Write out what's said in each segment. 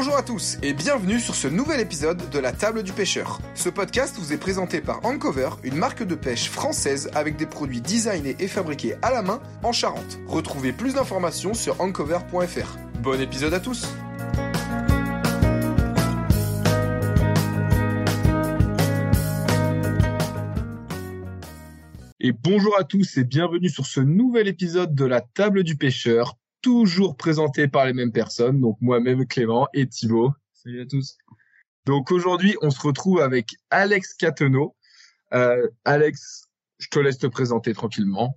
Bonjour à tous et bienvenue sur ce nouvel épisode de la table du pêcheur. Ce podcast vous est présenté par Ancover, une marque de pêche française avec des produits designés et fabriqués à la main en Charente. Retrouvez plus d'informations sur ancover.fr. Bon épisode à tous Et bonjour à tous et bienvenue sur ce nouvel épisode de la table du pêcheur, toujours présenté par les mêmes personnes, donc moi-même Clément et Thibaut. Salut à tous. Donc aujourd'hui, on se retrouve avec Alex Catenot. Euh, Alex, je te laisse te présenter tranquillement.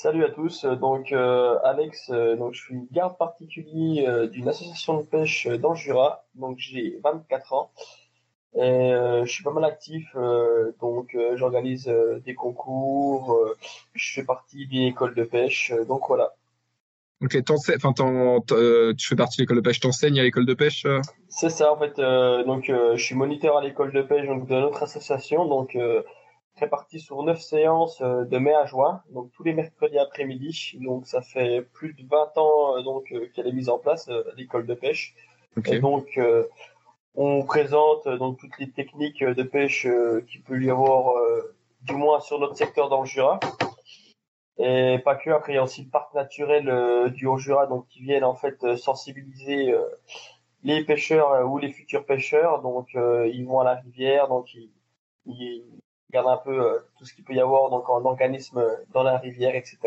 Salut à tous. Donc euh, Alex, euh, donc je suis garde particulier euh, d'une association de pêche dans le Jura. Donc j'ai 24 ans et je suis pas mal actif. donc j'organise des concours. je fais partie d'une école de pêche. donc voilà. Ok, enfin, euh, tu fais partie de l'école de pêche, t'enseignes à l'école de pêche euh C'est ça en fait. euh, donc euh, je suis moniteur à l'école de pêche donc, de notre association. Donc réparti sur neuf séances de mai à juin. Donc tous les mercredis après-midi. Donc ça fait plus de 20 ans donc qu'elle est mise en place l'école de pêche. Et donc, on présente donc toutes les techniques de pêche qu'il peut y avoir, du moins sur notre secteur dans le Jura. Et pas que. Après, il y a aussi le parc naturel euh, du Haut-Jura, donc qui viennent en fait euh, sensibiliser euh, les pêcheurs ou les futurs pêcheurs. Donc, ils vont à la rivière, donc ils, ils regardent un peu tout ce qu'il peut y avoir donc en organisme dans la rivière, etc.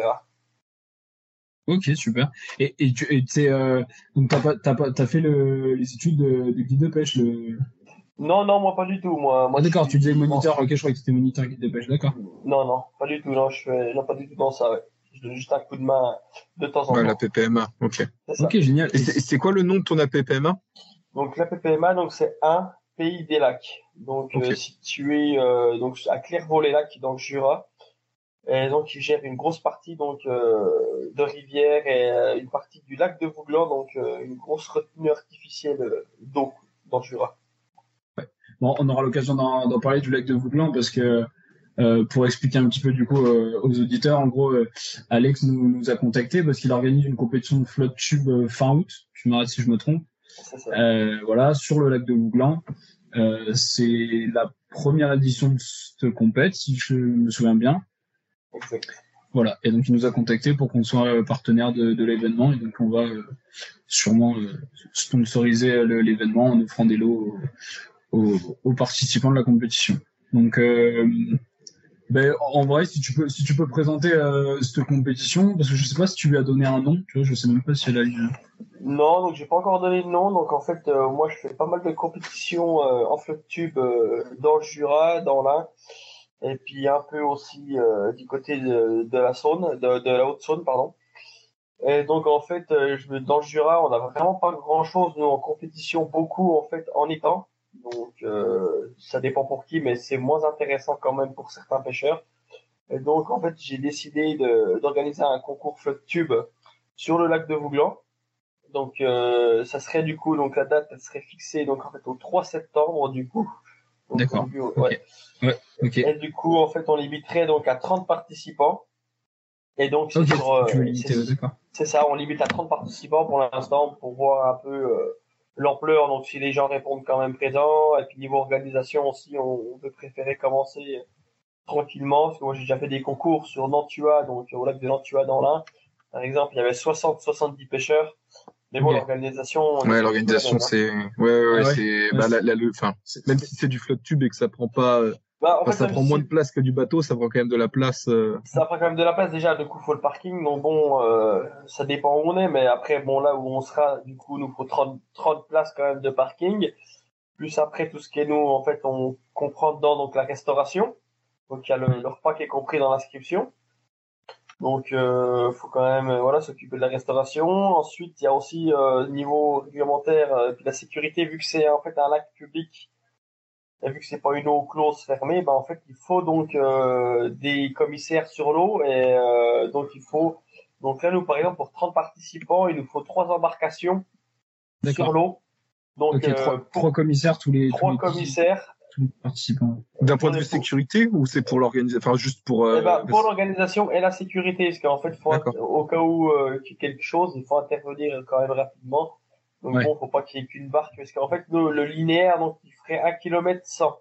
Ok, super. Et, et tu et t'as pas, t'as pas, t'as fait le, les études de, de guide de pêche. Le... Non, non, moi pas du tout. Moi, moi Ah, d'accord, tu disais moniteur. Ok, je croyais que c'était moniteur guide de pêche. D'accord. Non, non, pas du tout. Non, je fais, non, pas du tout dans ça. Ouais. Je donne juste un coup de main de temps en Ouais, temps. la PPMA, ok. Ok, génial. Et c'est quoi le nom de ton APPMA Donc la PPMA, donc c'est un pays des lacs. Donc euh, situé euh, donc à Clairvaux-les-Lacs dans le Jura. Et donc il gère une grosse partie donc euh, de rivière et euh, une partie du lac de Vouglan, donc euh, une grosse retenue artificielle euh, d'eau dans le Jura. Bon, on aura l'occasion d'en parler du lac de Vouglan parce que euh, pour expliquer un petit peu du coup euh, aux auditeurs, en gros, euh, Alex nous, nous a contacté parce qu'il organise une compétition de flotte tube fin août. Tu m'arrêtes si je me trompe. Euh, voilà, sur le lac de Vouglan. Euh, c'est la première édition de cette compète, si je me souviens bien. Voilà, et donc il nous a contacté pour qu'on soit partenaire de, de l'événement, et donc on va euh, sûrement euh, sponsoriser l'événement en offrant des lots aux, aux- participants de la compétition. Donc, euh, ben, en vrai, si tu peux, si tu peux présenter euh, cette compétition, parce que je sais pas si tu lui as donné un nom, tu vois, je sais même pas si elle a une. Non, donc j'ai pas encore donné de nom. Donc en fait, euh, moi je fais pas mal de compétitions euh, en flotte tube euh, dans le Jura, dans l'Ain, et puis un peu aussi euh, du côté de, la Saône, de, la Haute-Saône, pardon. Et donc en fait, euh, je dans le Jura, on a vraiment pas grand-chose nous en compétition, beaucoup en fait en étang. Donc euh, ça dépend pour qui, mais c'est moins intéressant quand même pour certains pêcheurs. Et donc en fait, j'ai décidé de- d'organiser un concours flotte tube sur le lac de Vouglan. Donc euh, ça serait du coup donc la date elle serait fixée donc en fait au 3 septembre du coup. D'accord. début, ouais. Ok. Et du coup en fait on limiterait donc à 30 participants. Et donc c'est Ok, sur, euh, ouais, ça, on limite à 30 participants pour l'instant pour voir un peu euh, l'ampleur. Donc si les gens répondent quand même présents et puis niveau organisation aussi on, on peut préférer commencer tranquillement parce que moi j'ai déjà fait des concours sur Nantua donc au lac de Nantua dans l'Ain. Par exemple, il y avait 60-70 pêcheurs. Mais bon, l'organisation. Ouais, l'organisation, c'est, ouais, ouais, ouais, Ah ouais. c'est, bah, la, la- le, enfin, même si c'est du flotte tube et que ça prend pas, euh, Bah, en fait, ça prend si- moins de place que du bateau, ça prend quand même de la place. euh, Ça prend quand même de la place déjà, du coup faut le parking, donc bon, euh, ça dépend où on est, mais après bon là où on sera, du coup nous faut 30, 30 places quand même de parking, plus après tout ce qui est nous, en fait on comprend dedans donc la restauration, donc il y a le, le repas qui est compris dans l'inscription, donc euh, faut quand même euh, voilà s'occuper de la restauration, ensuite il y a aussi euh, niveau réglementaire, euh, puis la sécurité vu que c'est en fait un lac public, vu que c'est pas une eau close fermée, ben en fait il faut donc euh, des commissaires sur l'eau et euh, donc il faut donc là nous par exemple pour 30 participants il nous faut trois embarcations sur l'eau. Donc Ok, euh, trois, pour trois commissaires tous les, trois tous les, commissaires. tous les participants. D'un point de vue sécurité ou c'est pour l'organiser, enfin, juste pour, euh, Eh ben, pour l'organisation et la sécurité, parce qu'en fait, faut, au cas où euh, qu'il y ait quelque chose, il faut intervenir quand même rapidement. Donc Ouais. bon, faut pas qu'il y ait qu'une barque, parce qu'en fait, nous, le linéaire, donc, il ferait 1 km 100.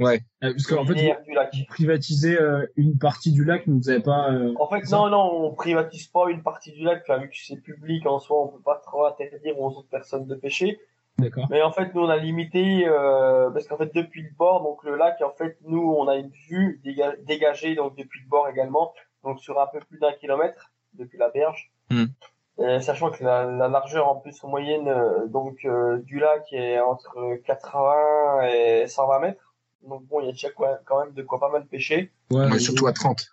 Ouais. Euh, Parce Le qu'en fait, du lac. vous privatisez euh, une partie du lac, mais vous n'avez pas. euh, En fait, non, non, on privatise pas une partie du lac, enfin, vu que c'est public en soi, on peut pas trop interdire aux autres personnes de pêcher. D'accord. Mais en fait, nous, on a limité, euh, parce qu'en fait, depuis le bord, donc le lac, en fait, nous, on a une vue déga- dégagée, donc depuis le bord également, donc sur un peu plus d'un kilomètre depuis la berge. Hmm. Euh, sachant que la, la largeur en plus moyenne euh, donc euh, du lac est entre 80 et 120 mètres. Donc bon, il y a déjà quoi, quand même de quoi pas mal pêcher. Ouais, surtout à 30.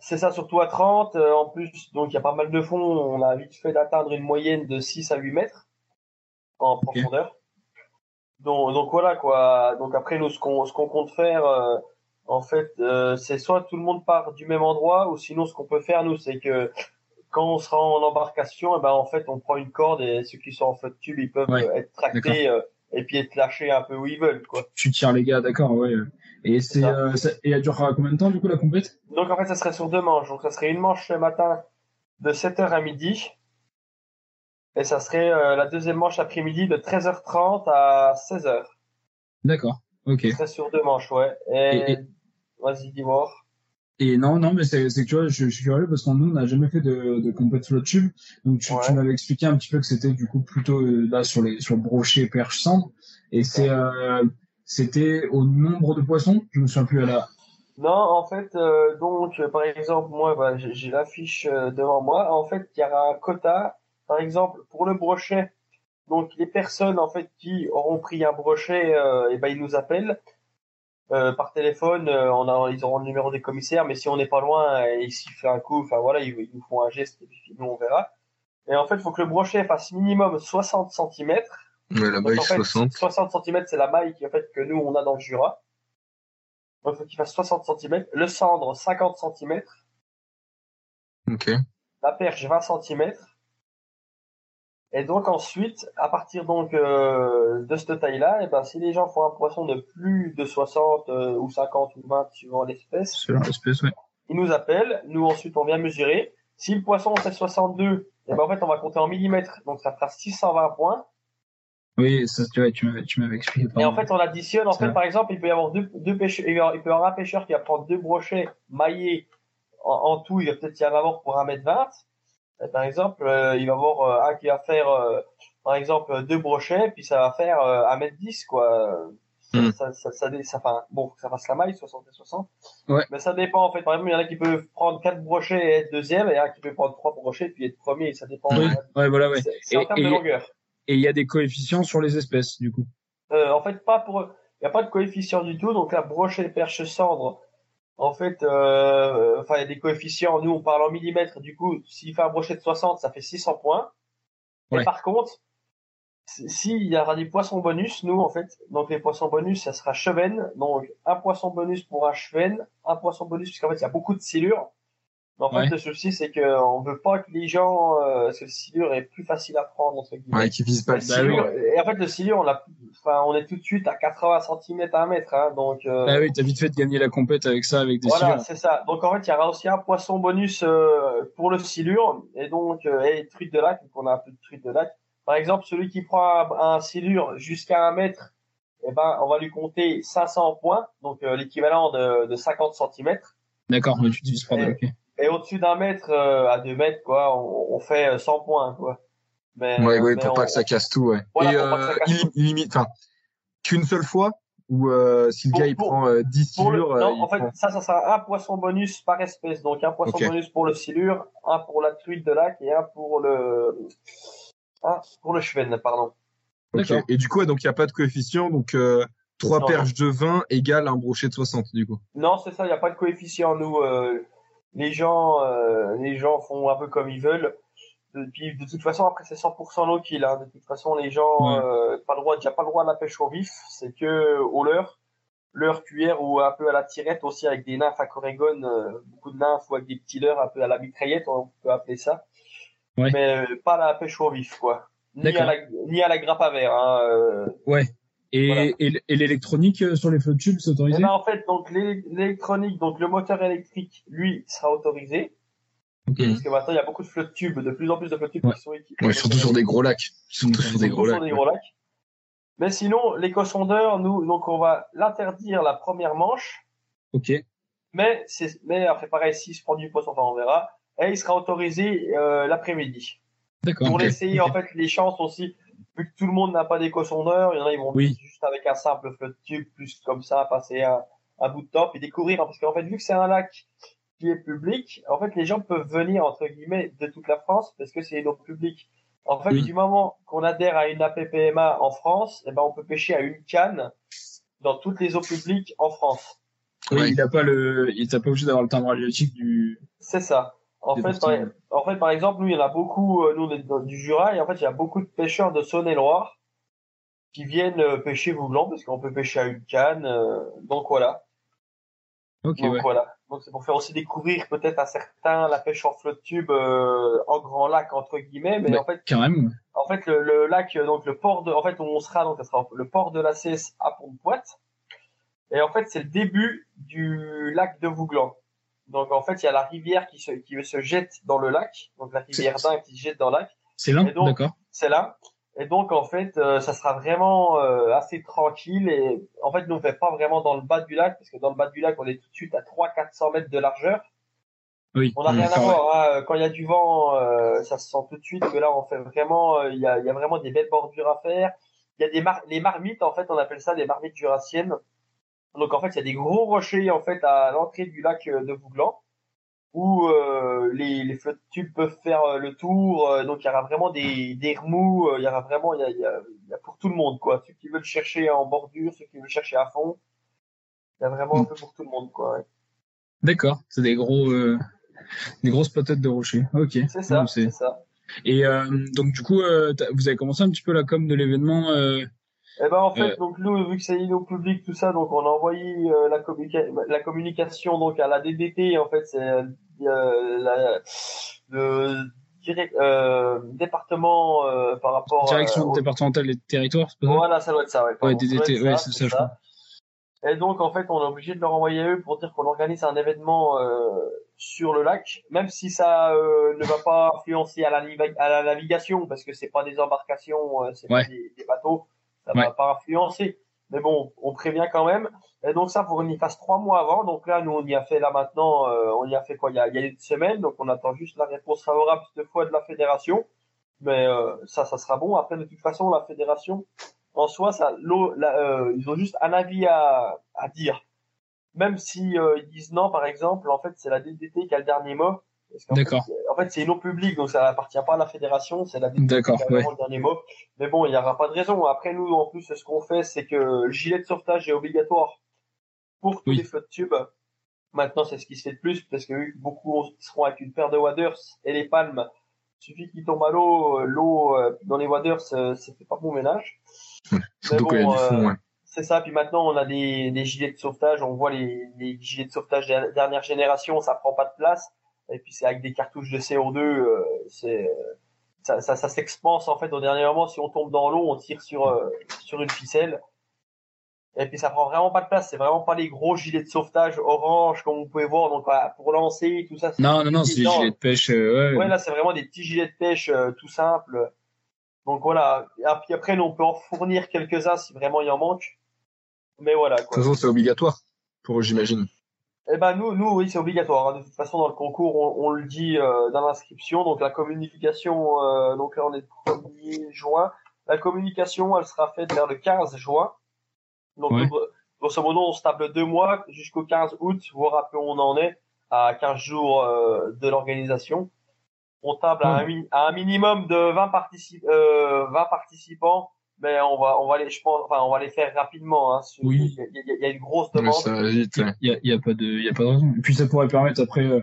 C'est ça, surtout à 30. euh, en plus, donc il y a pas mal de fond. On a vite fait d'atteindre une moyenne de 6 à 8 mètres en profondeur. Donc, donc voilà quoi. Donc après, nous, ce qu'on ce qu'on compte faire, euh, en fait, euh, c'est soit tout le monde part du même endroit, ou sinon, ce qu'on peut faire, nous, c'est que quand on sera en embarcation, eh ben en fait, on prend une corde et ceux qui sont en flotte tube, ils peuvent Ouais, euh, être tractés euh, et puis être lâchés un peu où ils veulent quoi. Tu tires les gars, d'accord, ouais. Et c'est, ça. euh, et elle durera combien de temps du coup la compète? Donc en fait, ça serait sur deux manches. Donc ça serait une manche le matin de 7h à midi. Et ça serait euh, la deuxième manche après-midi de 13h30 à 16h. D'accord. Ok. Ça serait sur deux manches, ouais. Et, Et- et- vas-y, dis-moi. Et non, non, mais c'est, que tu vois, je, je suis curieux parce qu'on nous, on n'a jamais fait de, de compète flotte tube. Donc tu, Ouais. tu m'avais expliqué un petit peu que c'était du coup plutôt euh, là sur les sur brochet perche cendre. Et c'est euh, c'était au nombre de poissons. Je me souviens plus à la. Non, en fait, euh, donc, par exemple, moi, bah, j'ai l'affiche euh, devant moi. En fait, il y aura un quota. Par exemple, pour le brochet, donc les personnes en fait qui auront pris un brochet, euh, et ben ils nous appellent euh, par téléphone. euh, on a, ils auront le numéro des commissaires, mais si on n'est pas loin et ils sifflent un coup, enfin voilà, ils, ils nous font un geste et puis nous on verra. Et en fait, il faut que le brochet fasse minimum 60 cm. Ouais, la maille en fait, 60. 60 cm, c'est la maille qui, en fait, que nous, on a dans le Jura. Donc, il faut qu'il fasse 60 cm. Le cendre, 50 cm. Ok. La perche, 20 cm. Et donc, ensuite, à partir donc euh, de cette taille-là, et ben, si les gens font un poisson de plus de 60 euh, ou 50 ou 20, suivant l'espèce, Selon l'espèce, ouais. ils nous appellent. Nous, ensuite, on vient mesurer. Si le poisson, c'est 62, et ben, en fait, on va compter en millimètres. Donc, ça fera 620 points. Oui, ça, tu, vois, tu m'avais, tu m'avais expliqué. Et en fait, on additionne. En fait, vrai. par exemple, il peut y avoir deux, deux pêcheurs. Il peut y avoir- il peut y avoir un pêcheur qui va prendre deux brochets maillés. En, en tout, il va peut-être y en avoir pour 1m20. Et par exemple, euh, il va y avoir euh, un qui va faire, euh, par exemple, deux brochets, puis ça va faire euh, 1m10, quoi. Ça, Hmm. ça, ça, ça, ça- enfin, bon, ça fasse la maille, 60 et 60. Ouais. Mais ça dépend, en fait. Par exemple, il y en a qui peuvent prendre quatre brochets et être deuxième, et il y en a qui peut prendre trois brochets puis être premier. Ça dépend. Euh, ouais, voilà, ouais. C'est en Et- termes de longueur. Et il y a des coefficients sur les espèces, du coup. Euh, en fait, pas pour, il n'y a pas de coefficient du tout. Donc la brochet perche cendre, en fait, euh, enfin il y a des coefficients. Nous on parle en millimètres. Du coup, s'il fait un brochet de 60, ça fait 600 points. Ouais. Et par contre, si- s'il y aura des poissons bonus, nous en fait, donc les poissons bonus, ça sera chevenne. Donc un poisson bonus pour un chevenne, un poisson bonus puisqu'en fait il y a beaucoup de silure. Mais en fait, Ouais. le souci c'est que on veut pas que les gens, euh, parce que le silure est plus facile à prendre entre guillemets. Ouais, qui vise pas Le le Bah silure- Et en fait, le silure, on l'a, enfin, on est tout de suite à 80 cm à un mètre, hein, donc, euh, Ah oui, t'as vite fait de gagner la compète avec ça, avec des voilà, silures. c'est ça. Donc, en fait, il y aura aussi un poisson bonus, euh, pour le silure, et donc, euh, et truite de lac, donc on a un peu de truite de lac. Par exemple, celui qui prend un, un silure jusqu'à un mètre, eh ben, on va lui compter 500 points, donc, euh, l'équivalent de, de 50 cm. D'accord, mais tu divises par deux, ok. Et au-dessus d'un mètre, euh, à deux mètres, quoi, on, on fait euh, 100 points, quoi. Mais, Ouais, ouais, mais pour on- pas que ça casse tout, ouais. Voilà, Et euh, il, il limite, enfin, qu'une seule fois, ou euh, si le Pour- gars il pour- prend euh, 10 Pour le- silures, euh, non, en fait, prend- ça, ça sera un poisson bonus par espèce. Donc, un poisson bonus pour le silure, un pour la truite de lac et un pour le, un pour le chevenne, pardon. Ok. D'accord. Et du coup, ouais, donc il n'y a pas de coefficient, donc euh, 3 Non. perches de 20 égale un brochet de 60, du coup. Non, c'est ça, il n'y a pas de coefficient. Nous, euh, les gens, euh, les gens font un peu comme ils veulent. De, puis, de toute façon, après, c'est 100% low kill. Hein. De toute façon, les gens, Ouais. euh, pas le droit, déjà pas le droit à la pêche au vif. C'est que au leurre, leurre cuillère ou un peu à la tirette aussi avec des nymphes à corégone, euh, beaucoup de nymphes ou avec des petits leurres un peu à la mitraillette, on peut appeler ça. Ouais. Mais euh, pas à la pêche au vif, quoi. Ni à la, ni à la grappe à verre. Hein, euh, Ouais. Et, Voilà. et, l- et l'électronique euh, sur les flottes tubes, c'est Eh autorisé ben, en fait, donc l'é- l'électronique, donc le moteur électrique, lui, sera autorisé. Parce que maintenant, il y a beaucoup de flotte tubes, de plus en plus de flotte tubes Ouais. qui sont équipés. Ouais, surtout sur des gros lacs. Surtout sur des gros sur lacs. des gros lacs. Mais sinon, l'éco-sondeur, nous, donc on va l'interdire la première manche, Ok. mais c'est, mais après pareil, s'il se prend du poisson, enfin on verra, et il sera autorisé euh, l'après-midi. D'accord. Pour Ok. en fait les chances aussi, vu que tout le monde n'a pas d'éco-sondeur, il y en a ils vont Oui. juste avec un simple flotte tube, plus comme ça, passer un, un bout de top et découvrir, hein, parce qu'en fait vu que c'est un lac qui est public, en fait les gens peuvent venir entre guillemets de toute la France parce que c'est une eau publique. En fait, Oui. du moment qu'on adhère à une APPMA en France, eh ben on peut pêcher à une canne dans toutes les eaux publiques en France. Oui, il n'a pas le, il t'a pas obligé d'avoir le timbre halieutique du. C'est ça. En fait, par, parties. en fait, par exemple, nous, il y en a beaucoup, euh, nous, on est dans- du Jura, et en fait, il y a beaucoup de pêcheurs de Saône-et-Loire qui viennent euh, pêcher Vouglan, parce qu'on peut pêcher à une canne, euh, donc voilà. Ok, donc ouais. voilà. Donc c'est pour faire aussi découvrir peut-être à certains la pêche en flotte tube euh, en grand lac entre guillemets, mais Bah, en fait, Carrément. en fait le, le lac, donc le port de, en fait où on sera, donc ça sera le port de la CS à Pont-de-Poite, et en fait c'est le début du lac de Vouglan. Donc en fait il y a la rivière qui se qui se jette dans le lac, donc la rivière d'Ain qui se jette dans le lac C'est donc- d'accord. c'est là. Et donc en fait, euh, ça sera vraiment euh, assez tranquille. Et en fait, nous on fait pas vraiment dans le bas du lac, parce que dans le bas du lac, on est tout de suite à 300-400 mètres de largeur. Oui. On n'a rien à voir. hein. Quand il y a du vent, euh, ça se sent tout de suite que là, on fait vraiment, euh, il y, a, il y a vraiment des belles bordures à faire. Il y a des mar les marmites, en fait, on appelle ça des marmites jurassiennes. Donc en fait, il y a des gros rochers en fait à l'entrée du lac euh, de Vouglan où euh, les, les flottes tubes peuvent faire euh, le tour. euh, donc il y aura vraiment des, des remous, il y aura vraiment, il y a, il y, a, il y a pour tout le monde quoi. Ceux qui veulent chercher en bordure, ceux qui veulent chercher à fond, il y a vraiment un peu pour tout le monde quoi. ouais. D'accord. C'est des gros, des grosses patates de rocher. Ok. C'est ça, c'est-. Et donc du coup, vous avez commencé un petit peu la com de l'événement. Euh... Et ben en fait, Euh. donc nous vu que c'est une eau publique tout ça, donc on a envoyé euh, la, communica- la communication donc à la DDT en fait c'est euh, la, le direct, euh, département euh, par rapport Direction euh, au- départementale des territoires, c'est pas ça? Voilà, ça doit être ça, ouais. Ouais, DDT, Ça ouais, c'est ça, je crois. Et donc, en fait, on est obligé de leur envoyer à eux pour dire qu'on organise un événement euh, sur le lac, même si ça euh, ne va pas influencer à la, à la navigation, parce que c'est pas des embarcations, euh, c'est Ouais. pas des, des bateaux, ça Ouais. va pas influencer. Mais bon, on prévient quand même. Et donc ça, faut qu'on y fasse trois mois avant. Donc là, nous, on y a fait là maintenant, euh, on y a fait quoi? Il y a, il y a une semaine. Donc on attend juste la réponse favorable cette fois de la fédération. Mais euh, ça, ça sera bon. Après, de toute façon, la fédération, en soi, ça, la- euh, ils ont juste un avis à, à dire. Même si euh, ils disent non, par exemple, en fait, c'est la DDT qui a le dernier mot. D'accord. fait, en fait, c'est une eau publique, donc ça appartient pas à la fédération, c'est la D'accord, ouais. le dernier mot. Mais bon, il n'y aura pas de raison. Après, nous, en plus, ce qu'on fait, c'est que le gilet de sauvetage est obligatoire pour tous Oui. les flottes tubes. Maintenant, c'est ce qui se fait de plus, parce que beaucoup seront avec une paire de waders et les palmes. Il suffit qu'ils tombent à l'eau, euh, l'eau euh, dans les waders, euh, ça fait pas bon ménage. Surtout bon, quand il y a du fond, euh, ouais. C'est ça. Puis maintenant, on a des, des gilets de sauvetage. On voit les, les gilets de sauvetage de dernière génération, ça prend pas de place. Et puis c'est avec des cartouches de CO2. euh, c'est ça, ça, ça s'expanse en fait au dernier moment. Si on tombe dans l'eau, on tire sur euh, sur une ficelle. Et puis ça prend vraiment pas de place. C'est vraiment pas les gros gilets de sauvetage orange comme vous pouvez voir. Donc voilà, pour lancer tout ça. Non, non, non, c'est des gilets de pêche. euh, ouais. Ouais, là, c'est vraiment des petits gilets de pêche euh, tout simples. Donc voilà. Et puis après, nous, on peut en fournir quelques-uns si vraiment il en manque. Mais voilà, De toute quoi. façon, c'est obligatoire pour eux, j'imagine. Eh ben, nous, nous, oui, c'est obligatoire. hein. De toute façon, dans le concours, on, on le dit euh, dans l'inscription. Donc la communication, euh, donc là, on est le 1er juin. La communication, elle sera faite vers le 15 juin. Donc, Ouais. gros- grosso modo, on se table deux mois jusqu'au 15 août, voir un peu où on en est, à 15 jours euh, de l'organisation. On table à, Ouais. un, à un minimum de 20, partici- euh, 20 participants, mais on va, on va les, je pense, enfin, on va les faire rapidement. Hein, Oui. Il y, a- il y a une grosse demande. ça va vite, ouais. Il y a, il y a pas de, il y a pas de raison. Et puis ça pourrait permettre après euh,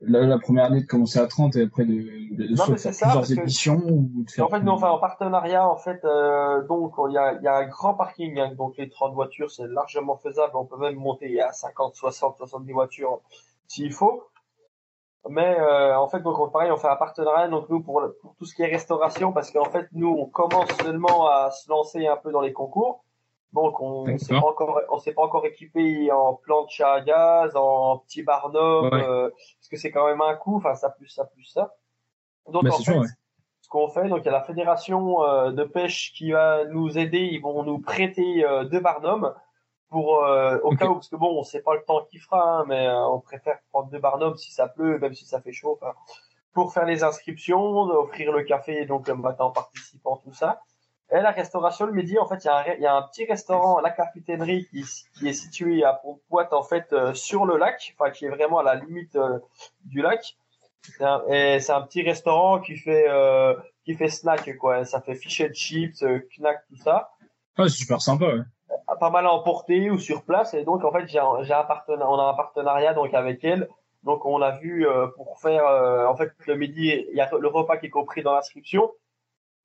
la, la première année de commencer à 30 et après de, de, de Non, soit mais faire ça, plusieurs que- éditions ou de Et faire. en fait, nous, on fait en partenariat, en fait, euh, donc, il y a, il y a un grand parking, hein, donc les 30 voitures, c'est largement faisable, on peut même monter à 50, 60, 70 voitures s'il faut. Mais, euh, en fait, donc, on, pareil, on fait un partenariat, donc nous, pour, pour tout ce qui est restauration, parce qu'en fait, nous, on commence seulement à se lancer un peu dans les concours. Donc on s'est pas encore on s'est pas encore équipé en planche à gaz, en petit barnum, euh, parce que c'est quand même un coup. Enfin ça plus ça plus ça. Donc en fait, ce qu'on fait, donc il y a la fédération euh, de pêche qui va nous aider. Ils vont nous prêter euh, deux barnums pour au cas où parce que bon on sait pas le temps qu'il fera, hein, mais on préfère prendre deux barnums si ça pleut, même si ça fait chaud. pour faire les inscriptions, offrir le café donc le matin en participant tout ça. Et la restauration le midi, en fait, il y, a un, y a un petit restaurant, la capitainerie, qui, qui est situé à Pont-Poite, en fait, euh, sur le lac, enfin, qui est vraiment à la limite euh, du lac. et c'est un petit restaurant qui fait euh, qui fait snack, quoi. Ça fait fish and chips, knack, tout ça. Ah, c'est super sympa, ouais. Pas mal à emporter ou sur place. Et donc, en fait, j'ai un, partenariat, on a un partenariat donc avec elle. Donc, on l'a vu pour faire, en fait, le midi, il y a le repas qui est compris dans l'inscription.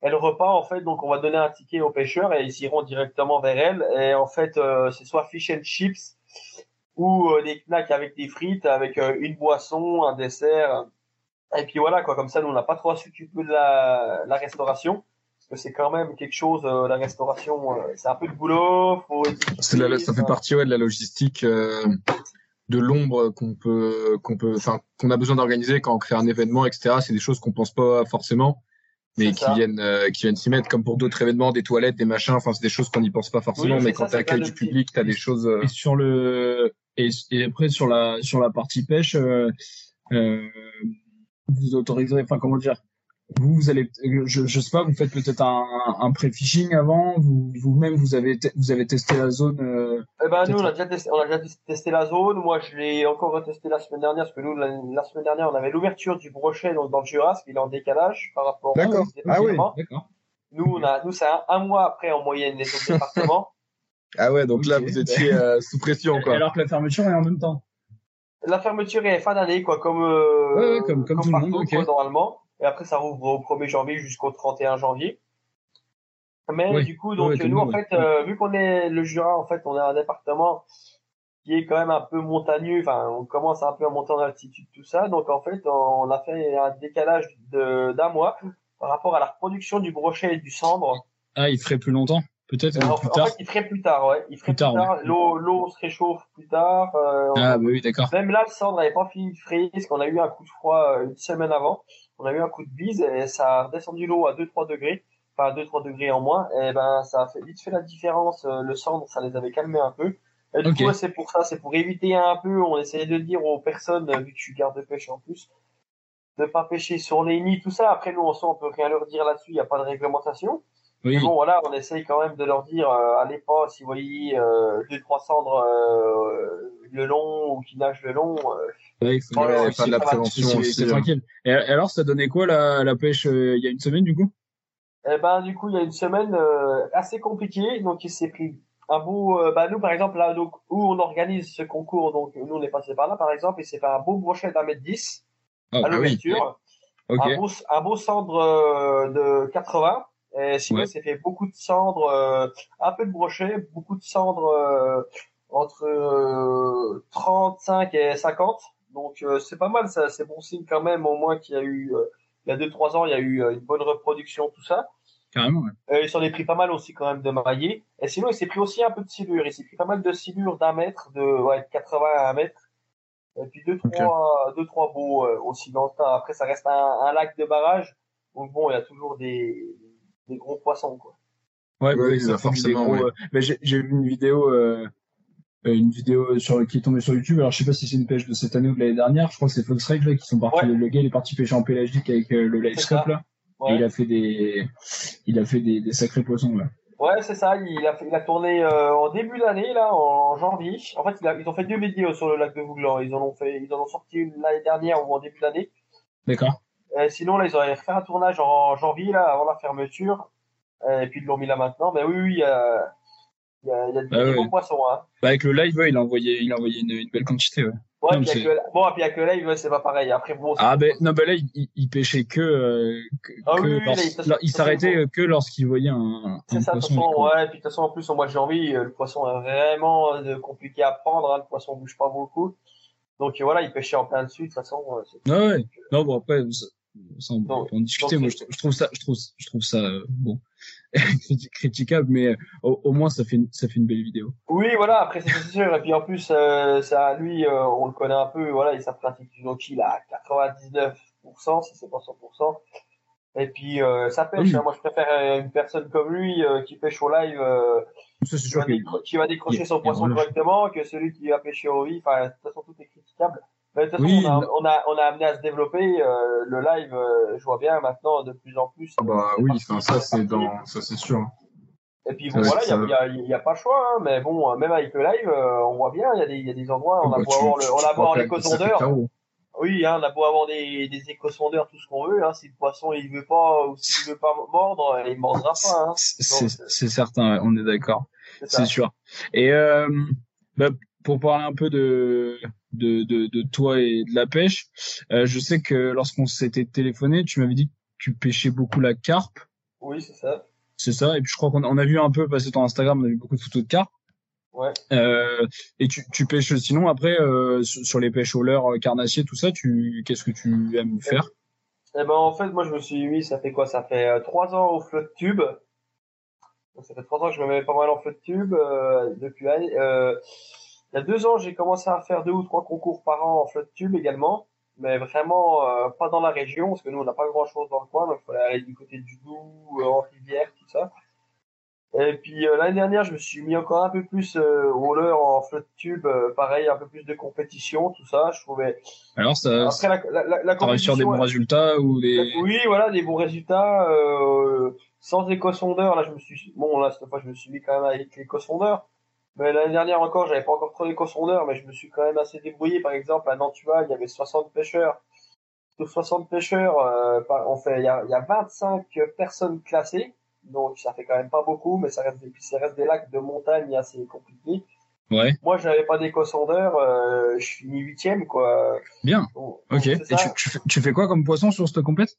Elle repart en fait donc on va donner un ticket aux pêcheurs et ils iront directement vers elle. Et en fait euh, c'est soit fish and chips ou euh, des knacks avec des frites avec euh, une boisson un dessert. Et puis voilà quoi. Comme ça nous on n'a pas trop à s'occuper de la, la restauration que c'est quand même quelque chose la restauration c'est un peu de boulot faut la, ça fait partie ouais de la logistique de l'ombre qu'on peut qu'on peut enfin qu'on a besoin d'organiser quand on crée un événement etc c'est des choses qu'on pense pas forcément mais qui viennent euh, qui viennent s'y mettre comme pour d'autres événements des toilettes des machins enfin c'est des choses qu'on n'y pense pas forcément mais quand tu accueilles du public tu as des choses euh, et sur le et, et, après sur la sur la partie pêche euh, euh vous autoriserez enfin comment dire vous, vous allez, je, je sais pas, vous faites peut-être un, un pré-fishing avant, vous, vous-même, vous avez, vous avez testé la zone. Euh, eh ben, nous, on a déjà testé, on a déjà testé la zone. Moi, je l'ai encore retesté la semaine dernière, parce que nous, la, semaine dernière, on avait l'ouverture du brochet donc dans le Jura, il est en décalage par rapport. D'accord. Ah oui. D'accord. Nous, on a, nous, c'est un, mois après en moyenne les autres départements. Ah ouais, donc là, vous étiez euh, sous pression, quoi. Alors que la fermeture est en même temps. La fermeture est fin d'année, quoi, comme, euh, ouais, comme, comme, tout le monde, normalement et après ça rouvre au 1er janvier jusqu'au 31 janvier. Mais du coup, donc nous en fait, euh, vu qu'on est le Jura, en fait, on est un département qui est quand même un peu montagneux. Enfin, on commence un peu à monter en altitude, tout ça. Donc en fait, on a fait un décalage de d'un mois par rapport à la reproduction du brochet et du cendre. Ah, il ferait plus longtemps, peut-être plus tard. Fait, il ferait plus tard, ouais. Il ferait plus, tard. L'eau, l'eau se réchauffe plus tard. Euh, ah, bah oui, d'accord. Même là, le cendre n'avait pas fini de frayer parce qu'on a eu un coup de froid euh, une semaine avant on a eu un coup de bise et ça a redescendu l'eau à 2-3 degrés, enfin 2-3 degrés en moins, et ben ça a fait vite fait la différence. Euh, le cendre, ça les avait calmés un peu. Et du coup, c'est pour ça, c'est pour éviter un peu, on essayait de dire aux personnes, vu que je suis garde-pêche en plus, de pas pêcher sur les nids, tout ça. Après, nous, en soi, on peut rien leur dire là-dessus, il n'y a pas de réglementation. Oui. Mais bon, voilà, on essaye quand même de leur dire, euh, allez pas, si vous voyez euh, deux, trois cendres euh, le long ou qui nagent le long. Euh, oui, il faut voilà, de la prévention C'est hein. tranquille. Et alors, ça donnait quoi la, la pêche euh, il y a une semaine du coup? Eh ben, du coup, il y a une semaine assez compliquée. Donc, il s'est pris un beau. bah, nous, par exemple, là donc, où on organise ce concours, donc nous, on est passé par là, par exemple, et c'est un beau brochet d'un mètre dix ah, à bah l'ouverture. Oui. Un, beau, un beau cendre de 80 et sinon, c'est fait beaucoup de cendres, euh, un peu de brochet, beaucoup de cendres euh, entre 35 euh, et 50. Donc c'est pas mal, ça, c'est bon signe quand même au moins qu'il y a eu, il y a deux trois ans, il y a eu une bonne reproduction, tout ça. Carrément. Ouais. il s'en est pris pas mal aussi quand même de maillet. Et sinon, il s'est pris aussi un peu de silure. Il s'est pris pas mal de silure d'un mètre, de ouais, 80 à un mètre. Et puis deux trois, deux trois beaux aussi dans le temps. Après, ça reste un, un lac de barrage. Donc bon, il y a toujours des, des gros poissons, quoi. Ouais, oui, ça forcément. Euh, mais j'ai vu une vidéo, euh, une vidéo sur qui est tombée sur YouTube. Alors je sais pas si c'est une pêche de cette année ou de l'année dernière. Je crois que c'est Fox là qui sont partis. Le gars il est parti pêcher en pélagique avec euh, le Livescope là. Et il a fait des, il a fait des, des sacrés poissons là. Ouais, c'est ça. Il a, il a tourné euh, en début d'année, là, en janvier. En fait, il a, ils ont fait deux vidéos sur le lac de Vouglan. Ils en ont fait, ils en ont sorti une l'année dernière ou en début d'année. D'accord. Euh, sinon, là, ils auraient fait un tournage en janvier, là, avant la fermeture. Euh, et puis, ils l'ont mis là maintenant. Mais oui, oui, il y a, il y a, il y a des bons poissons. Hein. Bah, avec le live, ouais, il a envoyé, il a envoyé une, une belle quantité. Ouais. Ouais, puis avec le, bon, puis avec le live, c'est pas pareil. Après, bon. Ah, ben, non, ben là, il, il pêchait que, euh, que, ah, oui, oui, il s'arrêtait que lorsqu'il voyait un, un ça, poisson. Façon, ouais, puis de toute façon, en plus, au mois de janvier, le poisson est vraiment compliqué à prendre, hein, le poisson bouge pas beaucoup. Donc, voilà, il pêchait en plein dessus, de toute façon. Ah ouais. Non, bon, après, ça, on peut en discuter. Moi, je, trouve ça, je trouve, je trouve ça euh, bon. critiquable, mais au, moins ça fait une, ça fait une belle vidéo. Oui, voilà. Après c'est sûr. Et puis en plus, euh, ça, lui, euh, on le connaît un peu. Voilà, il pratique donc il a 99%, si c'est pas 100%. Et puis euh, ça pêche. Hein. Moi, je préfère une personne comme lui qui pêche au live, qui, va décrocher son poisson correctement, que celui qui va pêcher au vif. Enfin, de toute façon, tout est critiquable. Mais de toute façon, on, a, on, a, amené à se développer le live. je vois bien maintenant de plus en plus. Ah bah oui, ça c'est dans, ça c'est sûr. Et puis bon, voilà, il n'y a, y a, y a, pas le choix, hein, mais bon, même avec le live, euh, on voit bien, il y, a des, y a des endroits, on a bah, beau avoir, le, on a beau avoir l'éco-sondeur. Oui, hein, on a beau avoir des, des éco-sondeurs, tout ce qu'on veut, hein, si le poisson il veut pas ou s'il veut pas mordre, il mordra pas. Hein. C'est certain, on est d'accord, c'est sûr. Et euh, bah, pour parler un peu de, de, de, de, toi et de la pêche, euh, je sais que lorsqu'on s'était téléphoné, tu m'avais dit que tu pêchais beaucoup la carpe. Oui, c'est ça. C'est ça. Et puis je crois qu'on a vu un peu passer ton Instagram, on a vu beaucoup de photos de carpes. Ouais. Euh, et tu, tu pêches sinon après euh, sur les pêches au leurre, euh, carnassier, tout ça. Tu qu'est-ce que tu aimes faire? Eh ben en fait moi je me suis mis, ça fait quoi? Ça fait euh, trois ans au flotte tube. ça fait trois ans que je me mets pas mal en flotte tube euh, depuis. Euh, il y a deux ans j'ai commencé à faire deux ou trois concours par an en flotte tube également mais vraiment euh, pas dans la région, parce que nous on n'a pas grand chose dans le coin, donc il fallait aller du côté du Doubs, euh, en rivière, tout ça. Et puis euh, l'année dernière, je me suis mis encore un peu plus au leurre en flotte tube, pareil, un peu plus de compétition, tout ça. Je trouvais. Alors ça. Après la, la, la, compétition. des bons résultats ou des. Oui, voilà, des bons résultats. sans éco-sondeur, là je me suis, bon là cette fois je me suis mis quand même avec l'éco-sondeur. Mais l'année dernière encore, j'avais pas encore trop d'éco-sondeurs, mais je me suis quand même assez débrouillé. Par exemple, à Nantua, il y avait 60 pêcheurs. Sur 60 pêcheurs, euh, on fait, il y a, il y a 25 personnes classées. Donc, ça fait quand même pas beaucoup, mais ça reste des, ça reste des lacs de montagne assez compliqués. Ouais. Moi, j'avais pas d'éco-sondeur, euh, je finis huitième, quoi. Bien. ok. Et tu, tu, fais, tu, fais quoi comme poisson sur cette compète?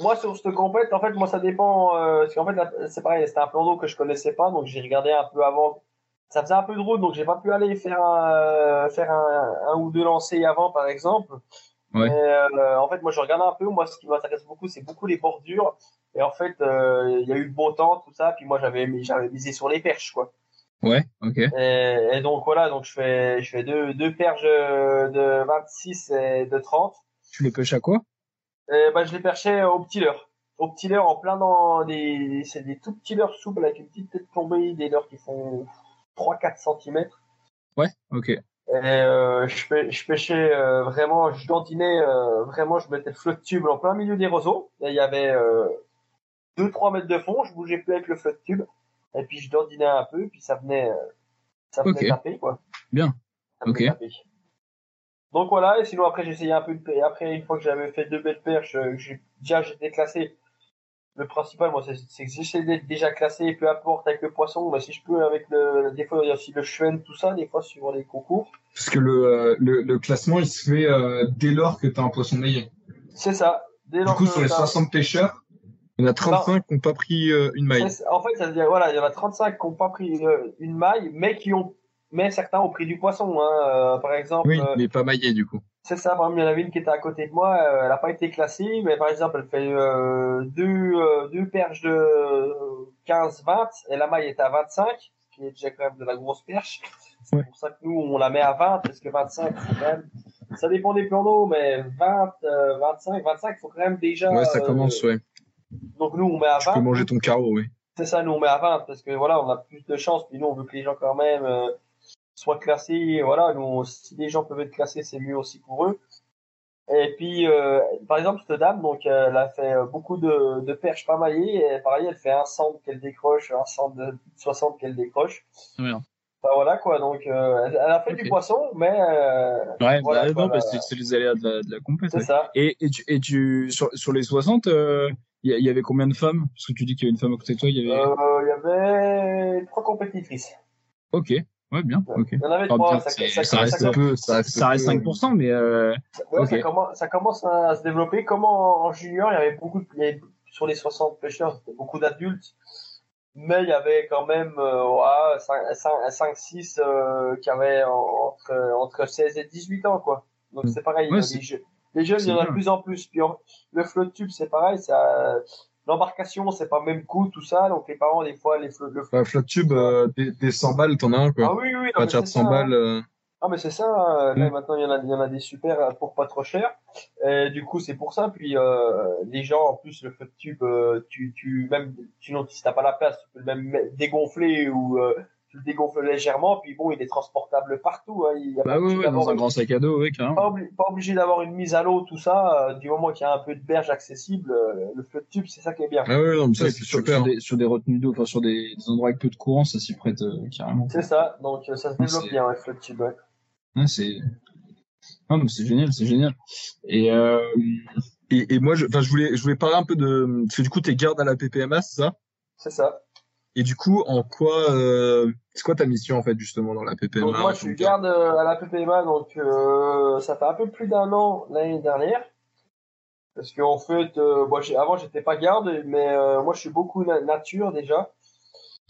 Moi, sur cette compète, en fait, moi, ça dépend. Euh, parce qu'en fait, c'est pareil, c'était un plan d'eau que je connaissais pas, donc j'ai regardé un peu avant ça faisait un peu de route, donc j'ai pas pu aller faire un, faire un, un ou deux lancers avant, par exemple. Ouais. Mais, euh, en fait, moi, je regarde un peu. Moi, ce qui m'intéresse beaucoup, c'est beaucoup les bordures. Et en fait, euh, il y a eu le beau temps, tout ça. Puis moi, j'avais j'avais misé sur les perches, quoi. Ouais, ok. Et, et, donc voilà, donc je fais je fais deux deux perches de 26 et de 30. Tu les pêches à quoi? Et, bah, je les perchais au petit leurre. Au petit leurre, en plein dans des c'est des tout petits leurres souples avec une petite tête tombée, des leurres qui font 3-4 cm. Ouais, ok. Et euh, je, je pêchais euh, vraiment, je dandinais euh, vraiment, je mettais le flotte tube en plein milieu des roseaux. Et il y avait 2-3 mètres de fond, je bougeais plus avec le flotte tube. Et puis je dandinais un peu, puis ça venait, ça venait taper quoi. Bien. ok. Donc voilà, et sinon après j'essayais un peu de après une fois que j'avais fait deux belles perches, j'ai déjà j'étais classé le principal, moi, c'est que j'essaie d'être déjà classé, peu importe avec le poisson, mais si je peux avec le, des fois, il y a aussi le chuen, tout ça, des fois, suivant les concours. Parce que le, euh, le, le, classement, il se fait euh, dès lors que tu as un poisson maillé. C'est ça. Dès lors du coup, sur les 60 pêcheurs, il y en a 35 qui n'ont pas pris euh, une maille. En fait, ça veut dire, voilà, il y en a 35 qui n'ont pas pris une maille, mais qui ont, mais certains ont pris du poisson, hein, par exemple. Oui, mais pas maillé, du coup. C'est ça, en avait une qui était à côté de moi, euh, elle n'a pas été classée, mais par exemple, elle fait euh, deux, euh, deux perches de 15-20, et la maille est à 25, ce qui est déjà quand même de la grosse perche. C'est pour ça que nous, on la met à 20, parce que 25, c'est quand même... Ça dépend des plans d'eau, mais 20, 25, 25, il faut quand même déjà... Ouais, ça commence, ouais. Donc nous, on met à 20. Tu peux manger ton carreau, oui. C'est ça, nous, on met à 20, parce que voilà, on a plus de chance, puis nous, on veut que les gens quand même soit classés. Voilà, nous, si les gens peuvent être classés, c'est mieux aussi pour eux. Et puis, euh, par exemple, cette dame, donc, elle a fait beaucoup de, de perches pas maillées, et pareil, elle fait un centre qu'elle décroche, un centre de 60 qu'elle décroche. Enfin, voilà, quoi, donc, euh, elle, a fait du poisson, mais, euh, ouais, voilà, bah, non, c'est les aléas de la, de la compétition. C'est ça. Et, et tu, et tu, sur, sur les 60, il y, y, avait combien de femmes? Parce que tu dis qu'il y avait une femme à côté de toi, il y avait... il y avait trois compétitrices. Ok. Ouais, bien. Ok. Il y en avait trois. Ça, ça, ça, reste peu. Ça reste, ça reste 5%, mais euh... ouais, okay. ça, commence, ça commence à se développer. Comme en, en junior, il y avait beaucoup, il y avait, sur les 60 pêcheurs, c'était beaucoup d'adultes. Mais il y avait quand même euh, ouais, 5, 5, 6 euh, qui avaient entre, entre 16 et 18 ans, quoi. Donc mm. c'est pareil. Ouais, les, jeux, les jeunes, il y en a de plus en plus. Puis le float tube, c'est pareil. Ça, l'embarcation, c'est pas le même coût, tout ça. Donc les parents, des fois, les le bah, flotte tube, euh, des, des 100 balles, t'en as un quoi. Ah oui, oui, Pas de 100 balles. euh, Ah mais c'est ça, hein. là Mm. maintenant il y en a, il y en a des super euh, pour pas trop cher. Et du coup c'est pour ça. Puis euh, les gens en plus le flotte tube, tu, tu même sinon si t'as pas la place, tu peux le même dégonfler ou euh, tu le dégonfles légèrement. Puis bon il est transportable partout. Hein. Il y a Bah pas oui, ouais, d'avoir dans un une- grand sac à dos, oui, carrément. pas, obli- pas obligé d'avoir une mise à l'eau tout ça. euh, du moment qu'il y a un peu de berge accessible, euh, le flotte tube c'est ça qui est bien. Ah ouais, non, mais ça Ouais, c'est puis sur, super. sur des, sur des retenues d'eau, enfin sur des, des endroits avec peu de courant, ça s'y prête euh, carrément. C'est ça. Donc euh, ça se développe bien avec flotte tube. Ouais. Ouais, c'est non, mais c'est génial, c'est génial. Et euh, Et, et moi, je, enfin, je voulais, je voulais parler un peu de, parce que du coup, t'es garde à la PPMA, c'est ça? C'est ça. Et du coup, en quoi, euh, c'est quoi ta mission en fait justement dans la PPMA Donc moi je suis garde euh, à la PPMA donc euh, ça fait un peu plus d'un an l'année dernière. Parce qu'en fait euh, moi avant j'étais pas garde mais euh, moi je suis beaucoup na- nature déjà.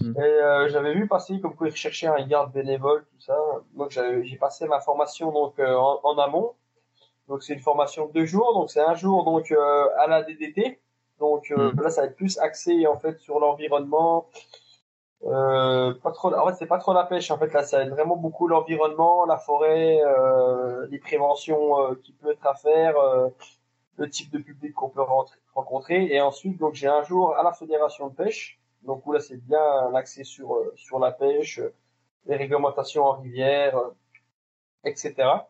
Mm. et j'avais vu passer comme quoi ils recherchaient un garde bénévole tout ça. Donc j'ai passé ma formation donc en, en amont. Donc c'est une formation de deux jours donc c'est un jour donc à la DDT donc euh, Mm. là ça va être plus axé en fait sur l'environnement euh, pas trop, en fait, c'est pas trop la pêche. En fait, là, ça aide vraiment beaucoup l'environnement, la forêt, euh, les préventions euh, qui peut être à faire, euh, le type de public qu'on peut rencontrer. Et ensuite, donc, j'ai un jour à la fédération de pêche. Donc, où là, c'est bien l'accès sur euh, sur la pêche, les réglementations en rivière, etc.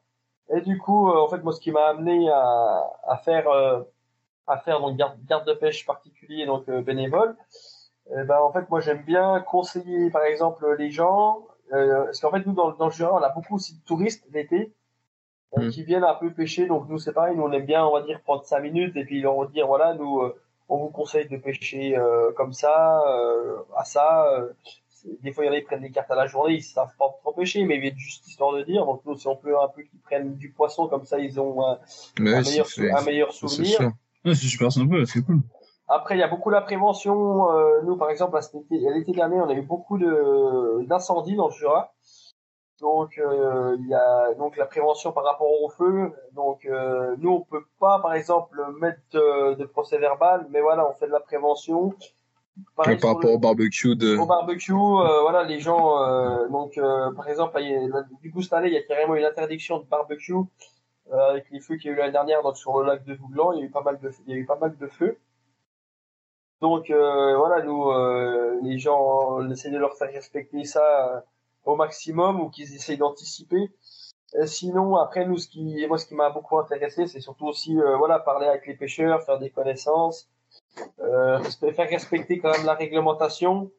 Et du coup, en fait, moi, ce qui m'a amené à, à faire euh, à faire donc garde, garde de pêche particulier, donc euh, bénévole. Eh ben, en fait, moi, j'aime bien conseiller, par exemple, les gens, euh, parce qu'en fait, nous, dans, dans le Jura, on a beaucoup aussi de touristes l'été euh, Mm. qui viennent un peu pêcher. Donc, nous, c'est pareil, nous, on aime bien, on va dire, prendre cinq minutes et puis leur dire, voilà, nous, euh, on vous conseille de pêcher euh, comme ça, euh, à ça. euh, des fois, il y en a qui prennent des cartes à la journée, ils savent pas trop pêcher, mais ils viennent juste histoire de dire. Donc, nous, si on peut un peu qu'ils prennent du poisson, comme ça, ils ont un, meilleur, un souvenir. Ouais, c'est super sympa, c'est cool. Après, il y a beaucoup la prévention. Euh, nous, par exemple, à cet été, à l'été dernier, on a eu beaucoup de d'incendies dans le Jura. Donc, euh, il y a donc la prévention par rapport au feu. Donc, euh, nous, on peut pas, par exemple, mettre euh, de procès verbal, mais voilà, on fait de la prévention. Pareil par rapport le- au barbecue de. au barbecue, euh, voilà, les gens, euh, donc, euh, par exemple, là, du coup, cette année, il y a carrément une interdiction de barbecue euh, avec les feux qu'il y a eu l'année dernière, donc sur le lac de Vouglan, il y a eu pas mal de, il y a eu pas mal de feux. Donc, euh, voilà, nous, euh, les gens, on essaie de leur faire respecter ça euh, au maximum ou qu'ils essayent d'anticiper. Euh, sinon, après, nous, ce qui, moi, ce qui m'a beaucoup intéressé, c'est surtout aussi, euh, voilà, parler avec les pêcheurs, faire des connaissances, faire respecter quand même la réglementation.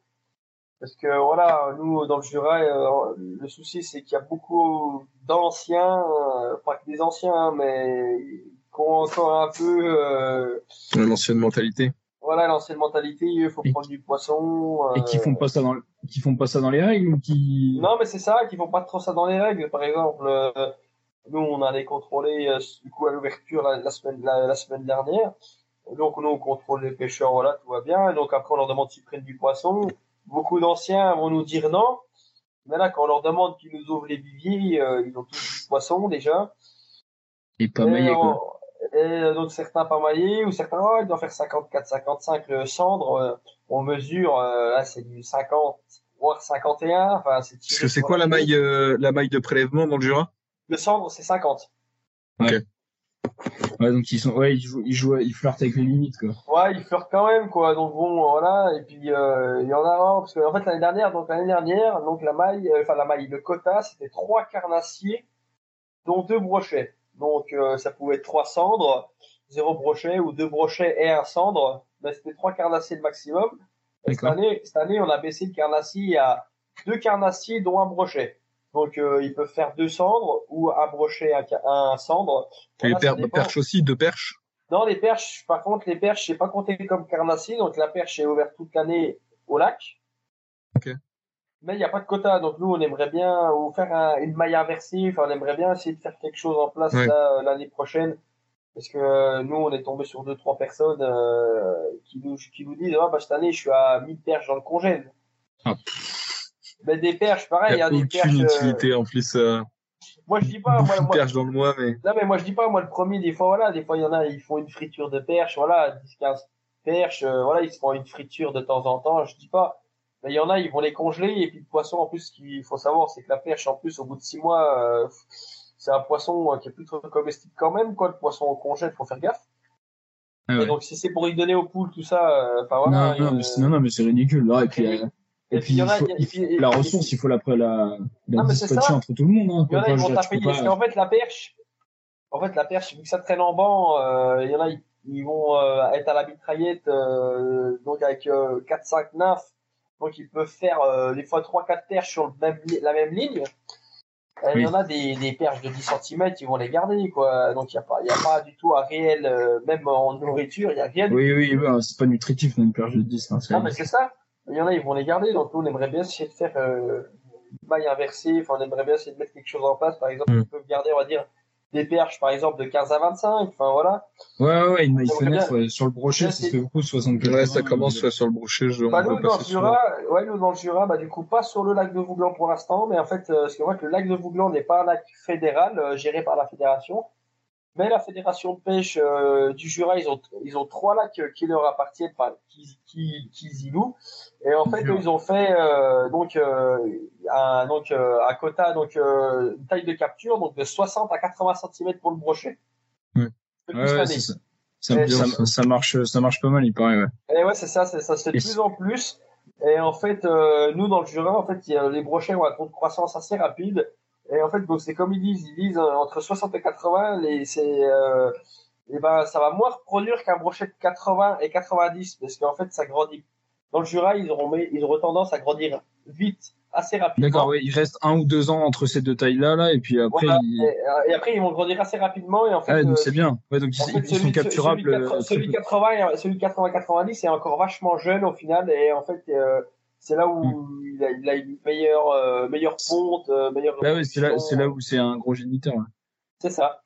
Parce que voilà, nous dans le Jura, euh, le souci c'est qu'il y a beaucoup d'anciens, euh, pas que des anciens, hein, mais qui ont encore un peu, euh, L'ancienne mentalité. voilà, l'ancienne mentalité. Il faut Et- prendre du poisson. Et qui euh, font pas ça dans, le- qui font pas ça dans les règles ou qui. Non, mais c'est ça, qu'ils font pas trop ça dans les règles. Par exemple, euh, nous on allait contrôler euh, du coup à l'ouverture la, la semaine la, la semaine dernière. Donc nous on contrôle les pêcheurs, voilà, tout va bien. Et donc après on leur demande s'ils prennent du poisson. Beaucoup d'anciens vont nous dire non. Mais là, quand on leur demande qu'ils nous ouvrent les viviers, euh, ils ont tous du poisson déjà. Et pas maillé, quoi. et euh, donc certains pas maillés, ou certains, oh, ils doivent faire 54, 55 le cendre. euh, on mesure, euh, là c'est du 50, voire 51. Enfin, c'est Parce que c'est quoi la maille, euh, la maille de prélèvement dans le Jura? Le cendre, c'est 50. Ouais, donc ils sont, ouais, ils jouent, ils jouent, ils flirtent avec les limites, quoi. Ouais, ils flirtent quand même, quoi. Donc bon, voilà. Et puis euh, il y en a un parce que en fait l'année dernière, donc l'année dernière, donc la maille, euh, enfin la maille, le quota, c'était trois carnassiers, dont deux brochets. Donc euh, ça pouvait être trois cendres, zéro brochet ou deux brochets et un cendre. Mais c'était trois carnassiers le maximum. Et cette année, cette année, on a baissé le carnassier à deux carnassiers dont un brochet. Donc euh, ils peuvent faire deux cendres ou un brochet, un, cendre. Et les Voilà, perches aussi, deux perches? Non, les perches, par contre, les perches, c'est pas compté comme carnassier, donc la perche est ouverte toute l'année au lac. Ok. Mais il n'y a pas de quota, donc nous, on aimerait bien ou faire un- une maille inversée, enfin, on aimerait bien essayer de faire quelque chose en place Ouais. là, euh, l'année prochaine. Parce que euh, nous, on est tombé sur deux, trois personnes euh, qui, nous, qui nous disent, ah, bah, cette année, je suis à 1000 perches dans le congèle. Ah. Mais des perches, Il pareil, n'y il y a des aucune perches. euh, utilité en plus. Euh, moi, je dis pas, moi, perches dans le mois, mais non, mais moi, je dis pas, moi, le premier, des fois, voilà, des fois, il y en a, ils font une friture de perche, voilà, 10, 15, perches, euh, voilà, ils se font une friture de temps en temps, je dis pas. Mais il y en a, ils vont les congeler et puis le poisson en plus, ce qu'il faut savoir, c'est que la perche en plus, au bout de six mois, euh, c'est un poisson qui est plus trop comestible quand même, quoi. Le poisson au congèle, faut faire gaffe. Ah ouais. Et donc si c'est pour y donner aux poules tout ça, enfin voilà. non, mais c'est- non, non, mais c'est ridicule. Là, et puis, euh, et et puis, il faut- la ressource, il faut la, la, la dispatcher entre tout le monde. Hein. Il y en a, ils vont taper, parce qu'en fait, la perche, en fait, la perche, vu que ça traîne en banc, euh, il y en a, ils, ils vont euh, être à la mitraillette, euh, donc avec euh, 4-5 nymphes, donc ils peuvent faire euh, des fois 3-4 perches sur le même, la même ligne. Et Il y en a des, des perches de 10 cm, ils vont les garder, quoi. Donc il n'y a, pas- il y a pas du tout un réel, euh, même en nourriture, il n'y a rien Oui, oui, oui, hein, c'est pas nutritif, une perche de 10. Hein, c'est- non, mais c'est ça. Il y en a, ils vont les garder. Donc, nous, on aimerait bien essayer de faire euh, une maille inversée. Enfin, on aimerait bien essayer de mettre quelque chose en place. Par exemple, Mm. ils peuvent garder, on va dire, des perches, par exemple, de 15 à 25. Enfin, voilà. Ouais, ouais, ouais, une maille fenêtre ouais, sur le brochet, bien ça se fait beaucoup, 64. Ouais, ça commence ouais, sur le brochet, je, on Bah, peut nous, dans le sur- Jura, ouais, nous, dans le Jura, bah, du coup, pas sur le lac de Vouglan pour l'instant. Mais en fait, euh, parce que moi, le lac de Vouglan n'est pas un lac fédéral, euh, géré par la fédération. Mais la fédération de pêche euh, du Jura, ils ont ils ont trois lacs qui leur appartiennent, enfin qui qui qui y louent. Et en fait, eux, ils ont fait euh, donc euh, un donc euh, un quota donc euh, une taille de capture donc de 60 à 80 cm pour le brochet. Ouais. C'est ça. Ça, Et ça, ça- ça marche, ça marche pas mal, il paraît, ouais. Et ouais, c'est ça, c'est ça se fait de plus en plus. Et en fait, euh, nous dans le Jura, en fait, il y a les brochets ont un taux de croissance assez rapide. Et en fait, donc c'est comme ils disent, ils disent euh, entre 60 et 80, les, c'est, euh, et ben, ça va moins reproduire qu'un brochet de 80 et 90, parce qu'en fait, ça grandit. Dans le Jura, ils auront, ils auront tendance à grandir vite, assez rapidement. D'accord, ouais, il reste un ou deux ans entre ces deux tailles-là, là, et puis après, Voilà. il... Et, et après, ils vont grandir assez rapidement, et en fait, ah, donc euh, c'est bien. Ouais, donc ils, fait, ils sont celui, capturables. celui, de euh, 80 très celui peu. 80 et celui 80-90 est encore vachement jeune au final et en fait euh, c'est là où Hmm. il, a, il a une meilleure euh, meilleure ponte, euh, meilleure Bah ouais, c'est là, c'est là où c'est un gros géniteur. ouais. C'est ça.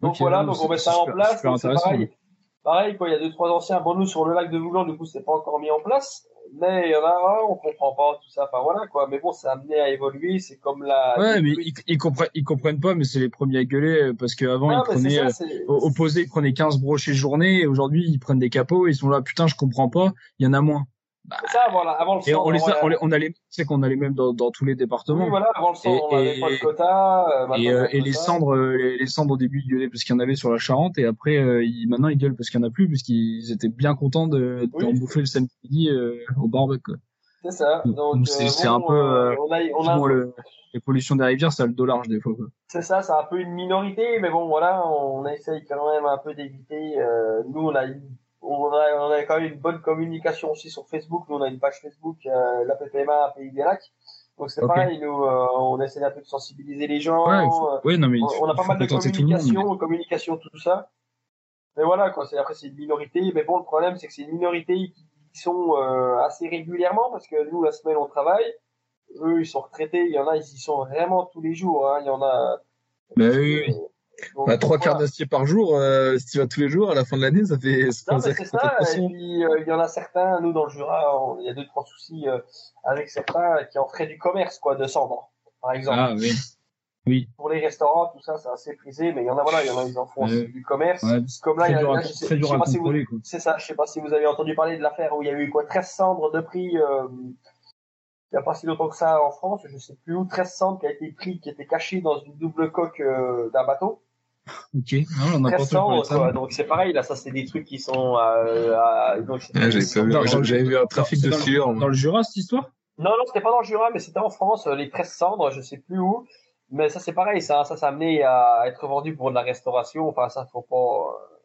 Donc voilà, donc on met ça en place. c'est intéressant. pareil. Pareil, quoi, il y a deux trois anciens. Bon, nous sur le lac de Vouglan, du coup, c'est pas encore mis en place, mais il y en a un, on comprend pas tout ça. Enfin voilà quoi. Mais bon, c'est amené à évoluer. C'est comme la. Ouais, mais ils, ils comprennent, ils comprennent pas, mais c'est les premiers à gueuler euh, parce qu'avant Ah, ils prenaient, ça, euh, opposé, ils prenaient 15 brochets journée et aujourd'hui ils prennent des capots et ils sont là, putain, je comprends pas, il y en a moins. C'est ça avant, la- avant le Et centre, on les ouais. on, les, on a les, tu sais qu'on a les mêmes dans, dans tous les départements. Oui, voilà, avant le centre, on Et- avait et- pas de quota. euh, Et, euh, on et le les cendres, euh, les, les cendres au début ils gueulaient parce qu'il y en avait sur la Charente et après euh, ils, maintenant ils gueulent parce qu'il y en a plus parce qu'ils étaient bien contents de d'en Oui. bouffer le samedi midi euh, au barbecue. C'est ça. Donc, c'est- euh, c'est bon, un peu, on a, on a, Bon, le- les pollutions des rivières, ça a le dos large des fois. Quoi. c'est ça, c'est un peu une minorité, mais bon, voilà, on essaye quand même un peu d'éviter. nous, on a, une- on a, on a quand même une bonne communication aussi sur Facebook. Nous, on a une page Facebook, euh, la PPMA Pays des Lacs. Donc c'est pareil, nous, euh, on essaie un peu de sensibiliser les gens. Ouais, faut- euh, non mais on, faut, on a pas mal de tout monde. communication, communication, tout ça. Mais voilà, quoi. C'est après c'est une minorité. Mais bon, le problème, c'est que c'est une minorité qui, qui sont euh, assez régulièrement parce que nous, la semaine, on travaille. Eux, ils sont retraités. Il y en a, ils y sont vraiment tous les jours. Hein. Il y en a. Bah oui. Donc, Bah, trois voilà. quarts d'acier par jour, euh, si tu vas tous les jours, à la fin de l'année, ça fait, Non, mais c'est ça. Et puis, euh, il y en a certains, nous, dans le Jura, on- il y a deux, trois soucis euh, avec certains qui en feraient du commerce, quoi, de cendres, par exemple. Ah oui. Oui. Pour les restaurants, tout ça, c'est assez prisé, mais il y en a, voilà, il y en a, ils en font aussi du commerce. Ouais, Comme là, il y a, là, je sais, très dur je sais à pas si vous, contrôler. Quoi. c'est ça, je sais pas si vous avez entendu parler de l'affaire où il y a eu quoi, 13 cendres de prix, euh, il y a pas si longtemps que ça en France, je sais plus où, 13 cendres qui a été pris, qui était caché dans une double coque euh, d'un bateau. Ok. Non, on n'a pas 13 entendu parler cendres, de ça. quoi. Donc c'est pareil, là, ça c'est des trucs qui sont, euh, à, donc, Ah, j'avais vu. Dans- un trafic de dans le- sueur. Dans le Jura, cette histoire? Non, non, c'était pas dans le Jura, mais c'était en France, euh, les 13 cendres, je sais plus où. Mais ça, c'est pareil, ça, ça s'est amené à être vendu pour de la restauration. Enfin, ça, faut pas, euh,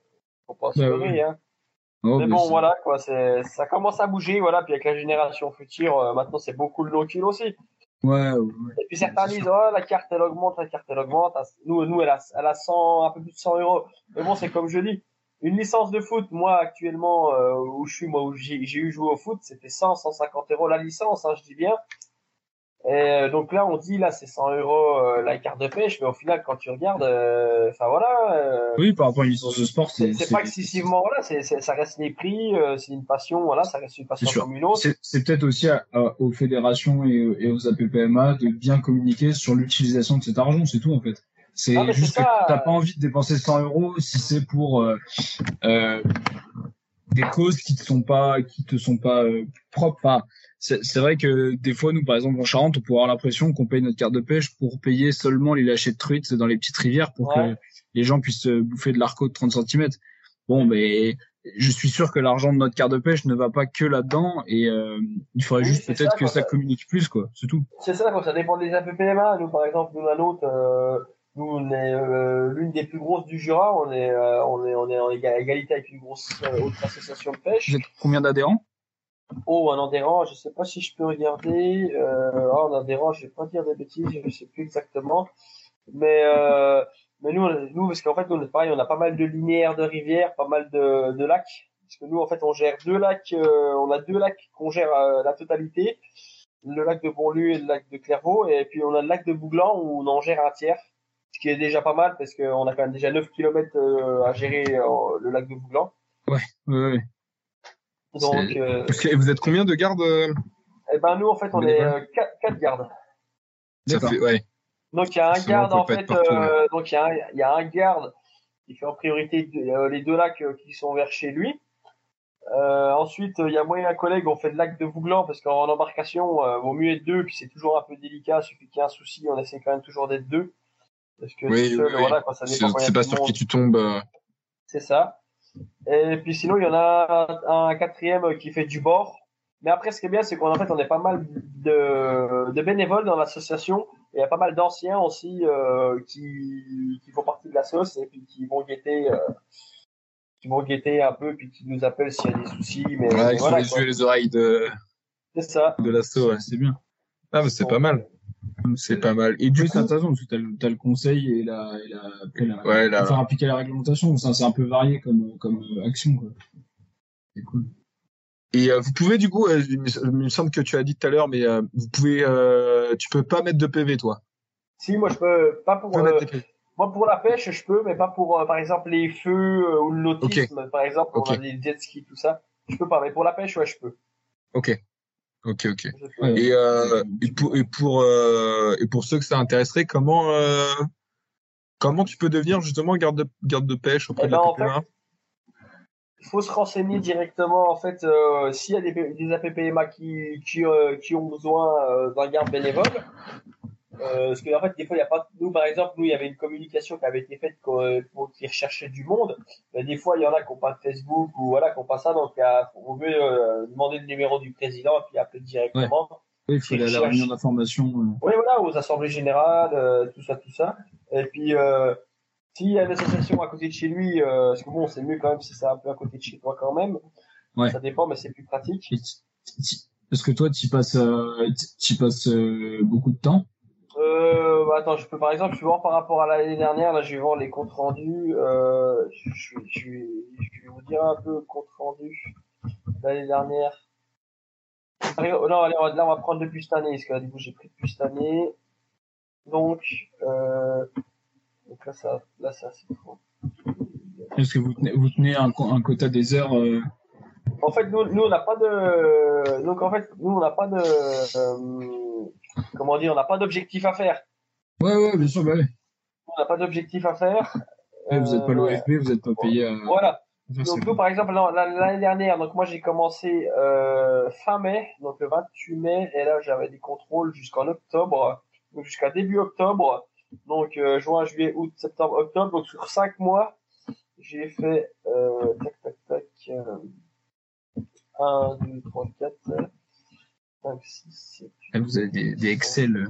faut pas se Bah leurrer, hein. Oh, Mais bon, voilà, quoi, c'est, ça commence à bouger, voilà, puis avec la génération future, euh, maintenant, c'est beaucoup le locule aussi. Ouais, ouais. Et puis certains disent, oh, la carte, elle augmente, la carte, elle augmente. Ah, Nous, nous, elle a, elle a 100, un peu plus de 100 euros. Mais bon, c'est comme je dis. Une licence de foot, moi, actuellement, euh, où je suis, moi, où j'ai, j'ai eu joué au foot, c'était 100, 150 euros la licence, hein, je dis bien. Et euh, donc là, on dit, là, c'est 100 euros euh, la carte de pêche, mais au final, quand tu regardes, euh, enfin voilà, euh, Oui, par rapport à une licence de sport, c'est, c'est pas excessivement, voilà, c'est, ça reste les prix, euh, c'est une passion, voilà, ça reste une passion comme une autre. C'est peut-être aussi à- à- aux fédérations et, et aux APPMA de bien communiquer sur l'utilisation de cet argent, c'est tout en fait. C'est Ah, juste que t'as pas envie de dépenser 100 euros si c'est pour euh, euh, des causes qui te sont pas qui te sont pas euh, propres. Enfin, c'est vrai que des fois, nous, par exemple, en Charente, on peut avoir l'impression qu'on paye notre carte de pêche pour payer seulement les lâchers de truites dans les petites rivières pour que les gens puissent bouffer de l'arco de 30 cm. Bon, mais je suis sûr que l'argent de notre carte de pêche ne va pas que là-dedans et euh, il faudrait juste peut-être que ça, communique plus, quoi. C'est tout. C'est ça, quoi. Ça dépend des APPMA. Nous, par exemple, nous, la nôtre, euh, nous, on est euh, l'une des plus grosses du Jura. On est, on est, on est en égalité avec une grosse autre association de pêche. Vous êtes combien d'adhérents? Oh, un adhérent, je sais pas si je peux regarder. Euh, oh, un adhérent, je vais pas dire des bêtises, je sais plus exactement. Mais mais nous, nous parce qu'en fait, nous, pareil, on a pas mal de linéaires de rivières, pas mal de, de lacs. Parce que nous, en fait, on gère deux lacs, euh, on a deux lacs qu'on gère euh, la totalité. Le lac de Bonlu et le lac de Clairvaux. Et puis, on a le lac de Bouglan où on en gère un tiers. Ce qui est déjà pas mal parce qu'on a quand même déjà 9 km euh, à gérer le lac de Bouglan. Ouais, ouais, ouais. Donc, vous êtes combien de gardes Eh ben, nous, en fait, on est quatre, quatre gardes. Ça fait, ouais. Donc il y a un garde en fait, euh, donc il y, a un, il y a un garde qui fait en priorité euh, les deux lacs euh, qui sont vers chez lui. Euh, ensuite, il y a moi et un collègue, on fait le lac de Vouglan parce qu'en embarcation, euh, vaut mieux être deux, puis c'est toujours un peu délicat. Suffit qu'il y ait un souci, on essaie quand même toujours d'être deux. Parce que oui, seul, oui, voilà, ça dépend. C'est pas sur qui tu tombes. C'est ça. Et puis sinon, il y en a un, un, quatrième qui fait du bord. Mais après, ce qui est bien, c'est qu'en fait, on est pas mal de, de bénévoles dans l'association il y a pas mal d'anciens aussi euh, qui, qui font partie de la sauce et puis qui vont guetter, euh, qui vont guetter un peu puis qui nous appellent s'il y a des soucis. Mais ouais, voilà, les yeux et les oreilles de. C'est ça. De l'assaut, ouais, c'est bien. Ah, mais c'est pas mal. C'est pas mal. Et du coup, t'as raison, parce que t'as, as le conseil et la, et la, après la, ouais, la... faire appliquer la réglementation. Ça, c'est un peu varié comme, comme action, quoi. C'est cool. Et euh, vous pouvez du coup, euh, il me semble que tu as dit tout à l'heure, mais euh, vous pouvez, euh, tu peux pas mettre de PV toi? Si, moi je peux pas pour. moi pour la pêche, je peux, mais pas pour par exemple les feux ou le nautisme, par exemple, on a des jet skis tout ça. Je peux pas, mais pour la pêche, ouais, je peux. Ok. Ok, ok. Et, et pour et pour et pour ceux que ça intéresserait, comment comment tu peux devenir justement garde de garde de pêche auprès eh de la ben, il faut se renseigner directement en fait euh, s'il y a des, des APPMA qui qui, euh, qui ont besoin euh, d'un garde bénévole. Euh, parce que en fait des fois il y a pas nous par exemple nous il y avait une communication qui avait été faite pour, pour qui recherchait du monde. Mais des fois il y en a qui ont pas de Facebook ou voilà qui ont pas ça donc on veut demander le numéro du président et puis appeler directement. Oui, il faut aller à la réunion d'information. Oui voilà aux assemblées générales tout ça tout ça et puis s'il y a une association à côté de chez lui, euh, parce que bon, c'est mieux quand même si c'est un peu à côté de chez toi quand même. Ouais. Ça dépend, mais c'est plus pratique. Est-ce que toi, tu passes, euh, tu passes euh, beaucoup de temps euh, bah, attends, je peux par exemple, je vais voir par rapport à l'année dernière, là, je vais voir les comptes rendus. Euh, je, je, je, vais vous dire un peu compte rendu l'année dernière. Non, allez, là, on va prendre depuis cette année, parce que du coup, j'ai pris depuis cette année. Donc, euh, donc là, ça, là, c'est assez trop. Est-ce que vous tenez, vous tenez un, un quota des heures euh... En fait, nous, nous on n'a pas de. Donc en fait, nous, on n'a pas de. Euh... Comment dire On n'a pas d'objectif à faire. Ouais, ouais, bien sûr, bah ouais. On n'a pas d'objectif à faire. Ouais, vous n'êtes pas l'OFP, vous n'êtes pas payé. À... Voilà. Donc nous, par exemple, l'année dernière, donc moi j'ai commencé euh, fin mai, donc le 28 mai, et là j'avais des contrôles jusqu'en octobre, jusqu'à début octobre. Donc euh, juin, juillet, août, septembre, octobre. Donc sur cinq mois, j'ai fait euh, tac tac tac euh, 1, 2, 3, 4, 5, 6, 7. Vous avez des, des Excel.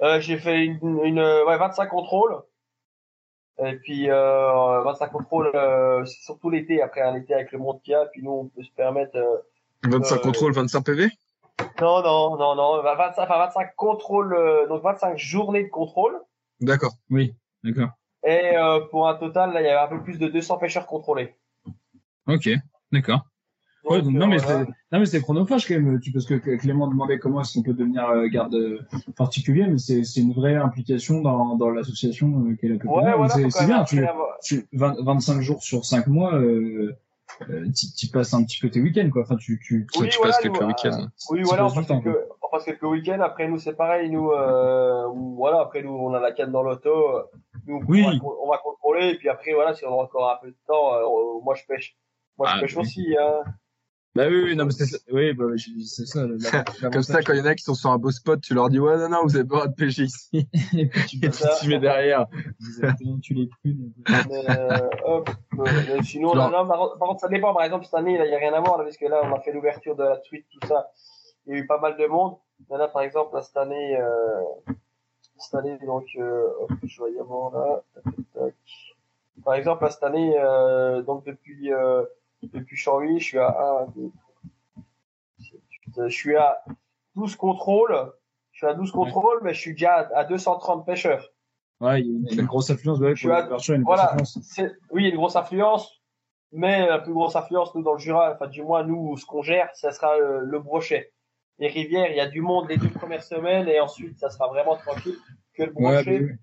euh, j'ai fait une, une ouais, 25 contrôles. Et puis euh, 25 contrôles, euh, surtout l'été, après un été avec le monde qu'il y a, puis nous on peut se permettre. Euh, 25 contrôles, 25 PV non, non, non, non. 25, enfin 25 contrôles, euh, donc 25 journées de contrôle. D'accord. Oui, d'accord. Et euh, pour un total, là, il y avait un peu plus de 200 pêcheurs contrôlés. Ok, d'accord. Ouais, donc, non, mais c'est, non, mais c'est chronophage quand même, parce que Clément demandait comment est-ce qu'on peut devenir euh, garde particulier, mais c'est, c'est une vraie implication dans, dans l'association euh, qu'est la ouais, voilà, c'est, bien, tu, tu 20, 25 jours sur 5 mois, euh, euh, tu passes un petit peu tes week-ends, quoi. Enfin, tu, tu, oui, tu passes quelques week-ends. Oui, voilà, on passe, quelques, on passe quelques week-ends. Après, nous, c'est pareil. Nous, euh, voilà, après, nous, on a la canne dans l'auto. Nous, oui. on, va, on va contrôler. Et puis après, voilà, si on a encore un peu de temps, euh, moi, je pêche. Moi, je Ah, pêche oui. aussi. Hein. Bah oui, oui, non, mais c'est ça. Oui, bah, c'est ça. la- Comme ça, quand il y en a qui sont sur un beau spot, tu leur dis ouais non non, vous avez pas le droit de pêcher ici. Et puis tu Et tu mets derrière. tu les prunes. Mais, euh, hop, euh, mais sinon, là, non, par, contre- ça dépend. Par exemple, cette année, il n'y a rien à voir, là, parce que là, on a fait l'ouverture de la suite, tout ça. Il y a eu pas mal de monde. Mais là, par exemple, là, cette année, euh, cette année, donc, euh, hop, je vais y avoir là. Tac, tac, tac. Par exemple, là, cette année, euh, donc, depuis, euh, depuis janvier, je suis à 1, 2, 3, je suis à 12 contrôles. Je suis à 12 contrôles, mais je suis déjà à, à 230 pêcheurs. Ouais, il y a une, une grosse. Ouais, pour à- une voilà. C'est- oui, il y a une grosse influence, mais la plus grosse influence, nous, dans le Jura, enfin, du moins, nous, ce qu'on gère, ça sera euh, le brochet. Les rivières, il y a du monde les deux premières semaines, et ensuite, ça sera vraiment tranquille que le brochet. bah.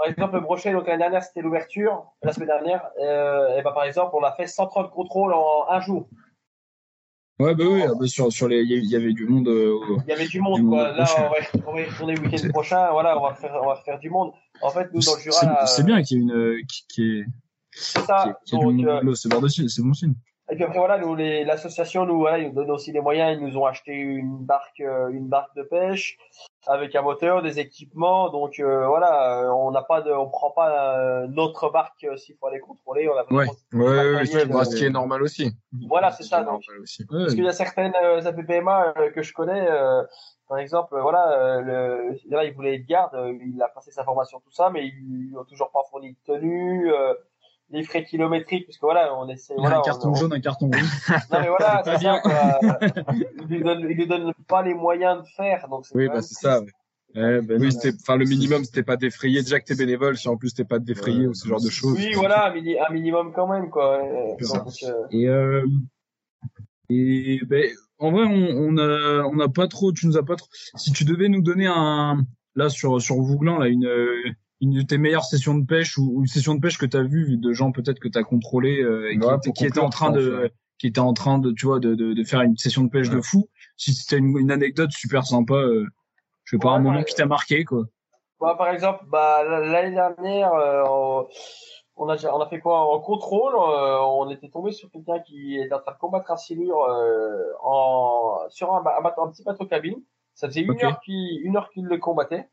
Par exemple, le brochet, donc l'année dernière, c'était l'ouverture. La semaine dernière, euh, et ben, par exemple, on a fait 130 contrôles en un jour. Ouais, bah oui, ah bah, sur, sur les, il y avait- du monde. euh, Il y avait du monde, Du monde quoi. Là, on va, retourner le week-end prochain. Voilà, on va faire, on va faire du monde. En fait, nous, dans le Jura, C'est euh, bien qu'il y ait une, qui, qui est, c'est ça. euh, c'est bon signe. Et puis après voilà, nous l'association nous voilà, ils nous donnent aussi les moyens, ils nous ont acheté une barque une barque de pêche avec un moteur, des équipements. Donc euh, voilà, euh, on n'a pas de on prend pas euh, notre barque euh, s'il faut aller contrôler, on a Ouais, vraiment- ouais, ouais, bah, euh, ce qui est normal aussi. Voilà, c'est ça donc. normal aussi. Ouais, Parce qu'il y a certaines euh, APPMA euh, que je connais euh, par exemple, voilà, euh, le, là, il voulait être garde, euh, il a passé sa formation, tout ça, mais ils lui ont toujours pas fourni de tenue, euh, les frais kilométriques, parce que voilà, on essaie, il a voilà, un on- carton on- jaune, un carton rouge. non mais voilà, C'est quoi. Ils lui donnent, ils lui donnent pas les moyens de faire, donc c'est Oui, bah c'est ça. ouais. Ouais, bah, Oui, c'était, enfin, le minimum, c'était pas défrayé. Déjà que t'es bénévole, si en plus t'es pas défrayé Ouais. ou ce genre de choses. Oui, voilà, un, mini- un minimum quand même, quoi. Euh, donc, euh, Et, euh, et ben, en vrai, on, on a, on n'a pas trop, tu nous as pas trop. Si tu devais nous donner un, là sur sur Vouglan, là une une de tes meilleures sessions de pêche ou, une session de pêche que tu as vue de gens peut-être que tu as contrôlé euh, et qui, Ouais, qui étaient en train de ouais. qui étaient en train de tu vois de de, de faire une session de pêche de fou. Si c'était une, une anecdote super sympa, euh, je sais pas un moment ouais. qui t'a marqué quoi. bah, par exemple, bah, l'année dernière, euh, on- a, on a fait quoi? En contrôle euh, On était tombé sur quelqu'un qui était en train de combattre un silure euh, en, sur un, petit bateau cabine. Ça faisait une heure qu'il une heure qu'il le combattait.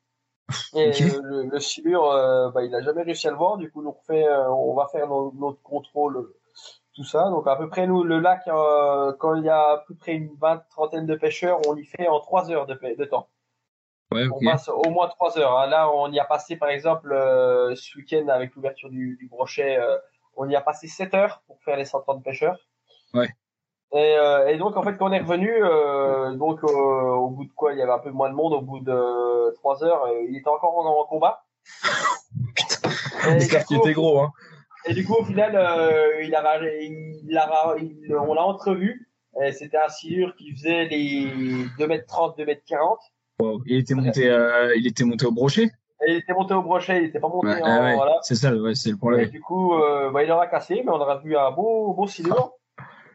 Et le, le silure, euh, bah, il a jamais réussi à le voir. Du coup, nous, on, fait, euh, on va faire notre contrôle, euh, tout ça. Donc, à peu près, nous, le lac, euh, quand il y a à peu près une vingt, trentaine de pêcheurs, on y fait en trois heures de, temps. Ouais, On passe au moins trois heures. hein. Là, on y a passé, par exemple, ce week-end avec l'ouverture du, du brochet, on y a passé sept heures pour faire les 130 pêcheurs. Ouais. Et, euh, et donc, en fait, quand on est revenu, euh, donc euh, au bout de quoi, il y avait un peu moins de monde. Au bout de trois heures, euh, il était encore en, en combat. Et J'espère qu'il était gros, hein. et du coup, au final, euh, il a, il a, il- on l'a entrevu. Et C'était un silure qui faisait les 2m30, 2m40. Wow. Il était monté, euh, il était monté au brochet? Et il était monté au brochet, il était pas monté en, Ah ouais, voilà. c'est ça, ouais, c'est le Et problème. du coup, euh, bah, il aura cassé, mais on aura vu un beau, beau silure.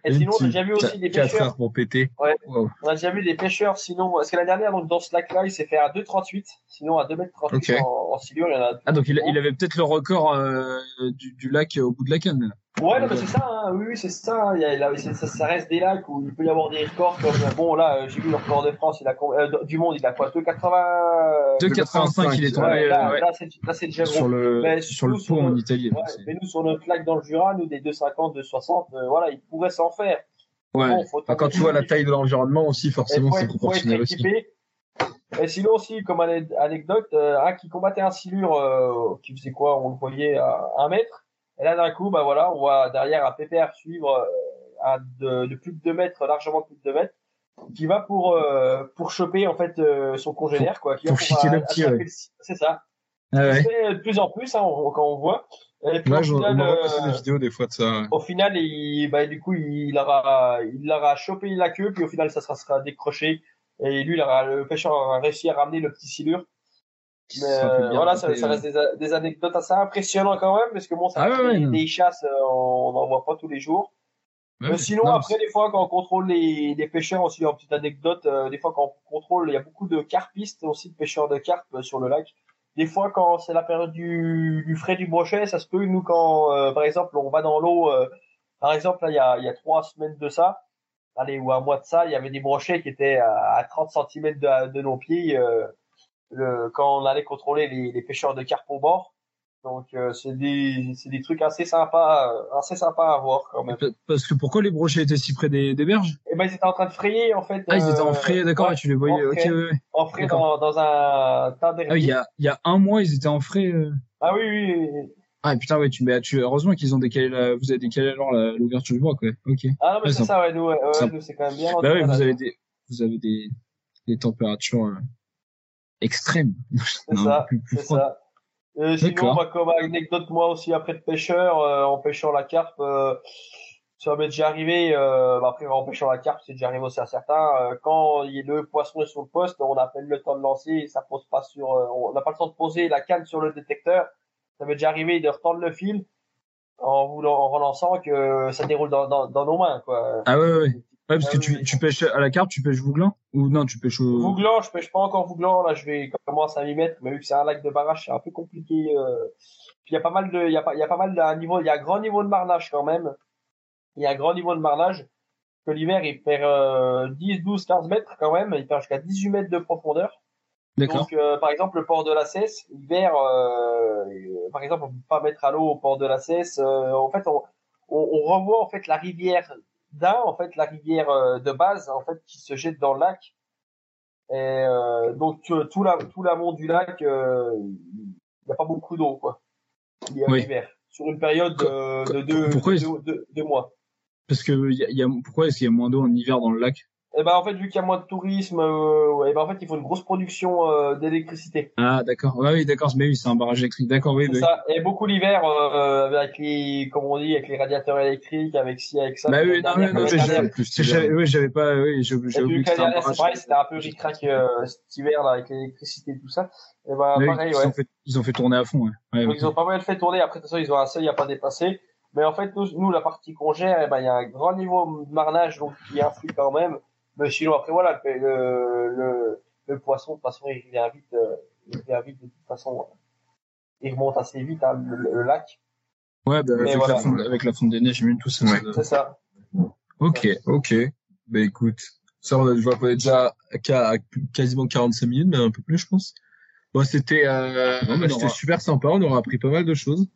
Et sinon, on a déjà vu aussi des 4 pêcheurs. pour péter. Ouais. Wow. On a déjà vu des pêcheurs, sinon, parce que la dernière, donc, dans ce lac-là, il s'est fait à 2,38. Sinon, à 2m38 Ok. en, en silure, il y en a. Ah donc il, il avait peut-être le record euh, du, du lac au bout de la canne. là. Ouais, non, mais c'est ça, hein. oui, oui, c'est ça, hein. Il y a, là, ça, ça reste des lacs où il peut y avoir des records comme, bon, là, euh, j'ai vu le record de France, il a, euh, du monde, il a quoi, 2,80, 2,85 il est tombé ouais, là, euh, ouais, là, c'est, déjà gros. sur le Mais sur le pont sur en Italie. Ouais, mais nous, sur notre lac dans le Jura, nous, des 2,50, 2,60, euh, voilà, il pourrait s'en faire. Ouais. Bon, faut Enfin, quand tu vois la taille de l'environnement aussi, forcément, c'est proportionnel aussi. équipé. Et sinon aussi, comme ane- anecdote, euh, un qui combattait un silure euh, qui faisait quoi On le voyait à un mètre. Et là, d'un coup, bah voilà, on voit derrière un PPR suivre euh, à de, de plus de 2 mètres, largement plus de 2 mètres, qui va pour euh, pour choper en fait euh, son congénère, quoi. Qui va pour le euh, petit, ouais. C'est ça. Ah ouais. Fait de plus en plus, hein, on- quand on voit. Et puis Là, au je, final, euh, des vidéos des fois de ça. au final, il, bah, du coup, il aura, il aura chopé la queue, puis au final, ça sera, sera décroché. Et lui, il aura, le pêcheur aura réussi à ramener le petit silure. Mais euh, voilà, ça, ça reste des, a- des anecdotes assez impressionnantes quand même, parce que bon, ça Ah ouais, fait ouais, des, chasses, euh, on n'en voit pas tous les jours. Mais sinon, non, après, des fois, quand on contrôle les, les pêcheurs aussi, en petite anecdote, euh, des fois, quand on contrôle, il y a beaucoup de carpistes aussi, de pêcheurs de carpes euh, sur le lac. Des fois, quand c'est la période du, du frais du brochet, ça se peut, nous, quand, euh, par exemple, on va dans l'eau, euh, par exemple, là, il y a, il y a trois semaines de ça, allez, ou un mois de ça, il y avait des brochets qui étaient à, 30 cm de, de nos pieds euh, le, quand on allait contrôler les, les pêcheurs de carpe au bord. Donc euh, c'est des c'est des trucs assez sympas euh, assez sympas à voir quand même. Parce que pourquoi les brochets étaient si près des, des berges? Eh ben ils étaient en train de frayer en fait. Ah ils étaient en frayer d'accord tu les voyais. En frais, ouais. En frais dans, dans un tas Ah il y a il y a un mois ils étaient en frais. Ah oui oui. oui. Ah putain ouais tu mais tu heureusement qu'ils ont décalé la vous avez décalé alors l'ouverture du bois quoi. Ok. Ah non mais c'est ça ouais nous, ouais, nous c'est quand même bien. Bah oui vous avez des vous avez des des températures euh, extrêmes. C'est ça. Plus ça. Euh, sinon, bah, comme anecdote, moi aussi, après de pêcheur, euh, en pêchant la carpe, euh, ça m'est déjà arrivé, euh, bah, après en pêchant la carpe, c'est déjà arrivé aussi à certains, euh, quand il y a le poisson est sur le poste, on a peine le temps de lancer, et ça pose pas sur, euh, on n'a pas le temps de poser la canne sur le détecteur. Ça m'est déjà arrivé de retendre le fil en voulant, en relançant que ça déroule dans, dans, dans nos mains, quoi. Ah ouais, ouais. Ouais, parce que tu, tu pêches à la carpe, tu pêches vouglan Ou non, tu pêches au... Vouglan, je pêche pas encore vouglan. Là, je vais commencer à m'y mettre. Mais vu que c'est un lac de barrage, c'est un peu compliqué. Euh... Puis il y a pas mal de, il y a pas, il y a pas mal d'un niveau, il y a un grand niveau de marnage quand même. Il y a un grand niveau de marnage. Que l'hiver, il perd euh, 10, 12, 15 mètres quand même. Il perd jusqu'à 18 mètres de profondeur. Donc, euh, par exemple, le port de la Cesse, l'hiver, euh, par exemple, on peut pas mettre à l'eau au port de la Cesse. Euh, en fait, on, on, on revoit en fait la rivière d'un, en fait, la rivière euh, de base, en fait, qui se jette dans le lac. Et euh, donc tout la tout l'amont du lac, euh, il n'y a pas beaucoup d'eau, quoi. Il y a Oui. l'hiver sur une période de, de, deux, de, de- mois. Parce que y a, y a, pourquoi est-ce qu'il y a moins d'eau en hiver dans le lac? Et ben en fait vu qu'il y a moins de tourisme, euh, ouais, ben en fait il faut une grosse production euh, d'électricité. Ah d'accord. Ouais, oui, d'accord. Mais oui, c'est un barrage électrique. D'accord, oui. Bah, ça. Et beaucoup l'hiver euh, avec les, comme on dit, avec les radiateurs électriques, avec ci, avec ça. Bah oui, non, non, non, j'avais, oui, j'avais pas, oui, j'ai, Et oublié que c'était un barrage. c'était un peu ric-rac euh, cet hiver là avec l'électricité et tout ça. Et ben Mais oui, pareil, ils, ouais. ont fait, ils ont fait tourner à fond. Ouais. Ouais, Donc ok. ils ont pas mal fait tourner. Après de toute façon, ils ont un seuil à pas dépasser. Mais en fait, nous, nous la partie qu'on gère, eh ben il y a un grand niveau de marnage donc qui influe quand même. Mais sinon après voilà, le le, le, le poisson de toute façon il vient vite, euh, il vient vite de toute façon. euh, Il remonte assez vite hein, le, le lac. Ouais, bah, avec, voilà. la fonte, avec la fonte des neiges, j'imagine tout ça. Ouais. C'est ça. Ok, ok. Bah écoute, ça on a, je vois qu'on est déjà à quasiment 45 minutes, mais un peu plus je pense. Bon, c'était euh, c'était aura- super sympa, on aura appris pas mal de choses.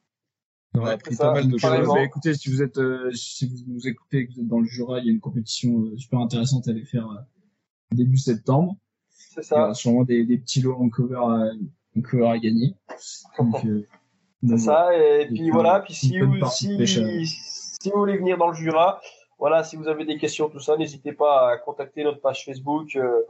On appris c'est pas ça, mal de choses. Bah, écoutez, si vous êtes, euh, si vous nous écoutez, et que vous êtes dans le Jura, il y a une compétition euh, super intéressante à aller faire euh, début septembre. C'est Il y ça. aura sûrement des, des petits lots en cover à, en cover à gagner. Donc, euh, C'est ça. Et Et puis puis, voilà. Puis si vous, partie de si, pêche à- si vous voulez venir dans le Jura, voilà, si vous avez des questions, tout ça, n'hésitez pas à contacter notre page Facebook, euh,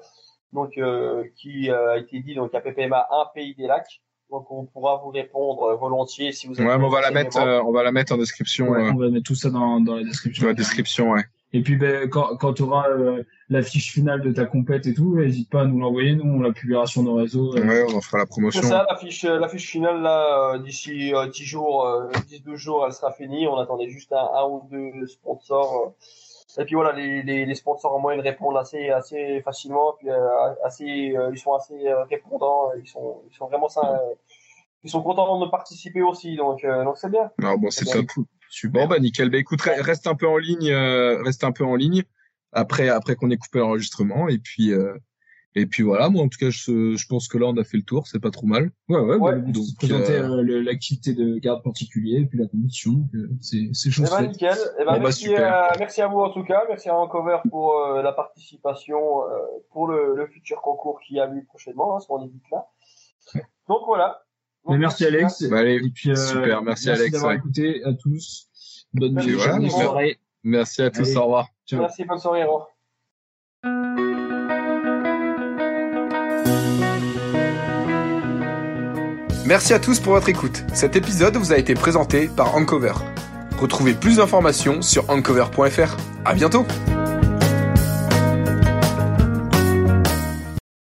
donc euh, qui euh, a été dit donc à PPMA un pays des lacs. Donc on pourra vous répondre euh, volontiers si vous avez. Ouais, mais on va la des mettre, euh, on va la mettre en description, ouais, euh, on va mettre tout ça dans, dans la description. dans la description, ouais. Et puis, ben, quand, quand tu auras euh, la fiche finale de ta compète et tout, n'hésite pas à nous l'envoyer. Nous, on la publiera sur nos réseaux. euh, Ouais, on en fera la promotion. C'est ça, la fiche, la fiche finale là, euh, d'ici euh, 10 jours, euh, 10-12 jours, elle sera finie. On attendait juste un, un ou deux sponsors. Euh. Et puis voilà, les, les, les sponsors en moyenne répondent assez, assez facilement. Puis euh, assez, euh, ils sont assez euh, répondants. Ils sont, ils sont vraiment ça. euh, ils sont contents de participer aussi, donc euh, donc c'est bien. Non, bon, c'est Eh ben, top. Bon, bah, nickel. Bah, écoute, re- reste un peu en ligne, euh, reste un peu en ligne. Après, après qu'on ait coupé l'enregistrement. Et puis, euh, et puis voilà. Moi, en tout cas, je, je pense que là, on a fait le tour. C'est pas trop mal. Ouais, ouais, Ouais. bah, Donc, de présenter euh, euh, l'activité de garde particulier et puis la. Donc, euh, c'est, c'est chose Eh ben nickel. Eh ben Bon, bah, merci, super. à, merci à vous en tout cas. Merci à Rancover pour euh, la participation euh, pour le, le futur concours qui a lieu prochainement, hein, ce qu'on évite là. Donc voilà. Donc, Mais merci Alex. Bah, allez, Et puis, euh, super. Merci, Alex, d'avoir ouais. écouté à tous. Bonne Merci, nuit, voilà, merci à tous. Allez. Au revoir. Ciao. Merci, bonne soirée. au revoir. Merci à tous pour votre écoute. Cet épisode vous a été présenté par Ancover. Retrouvez plus d'informations sur ancover.fr. À bientôt!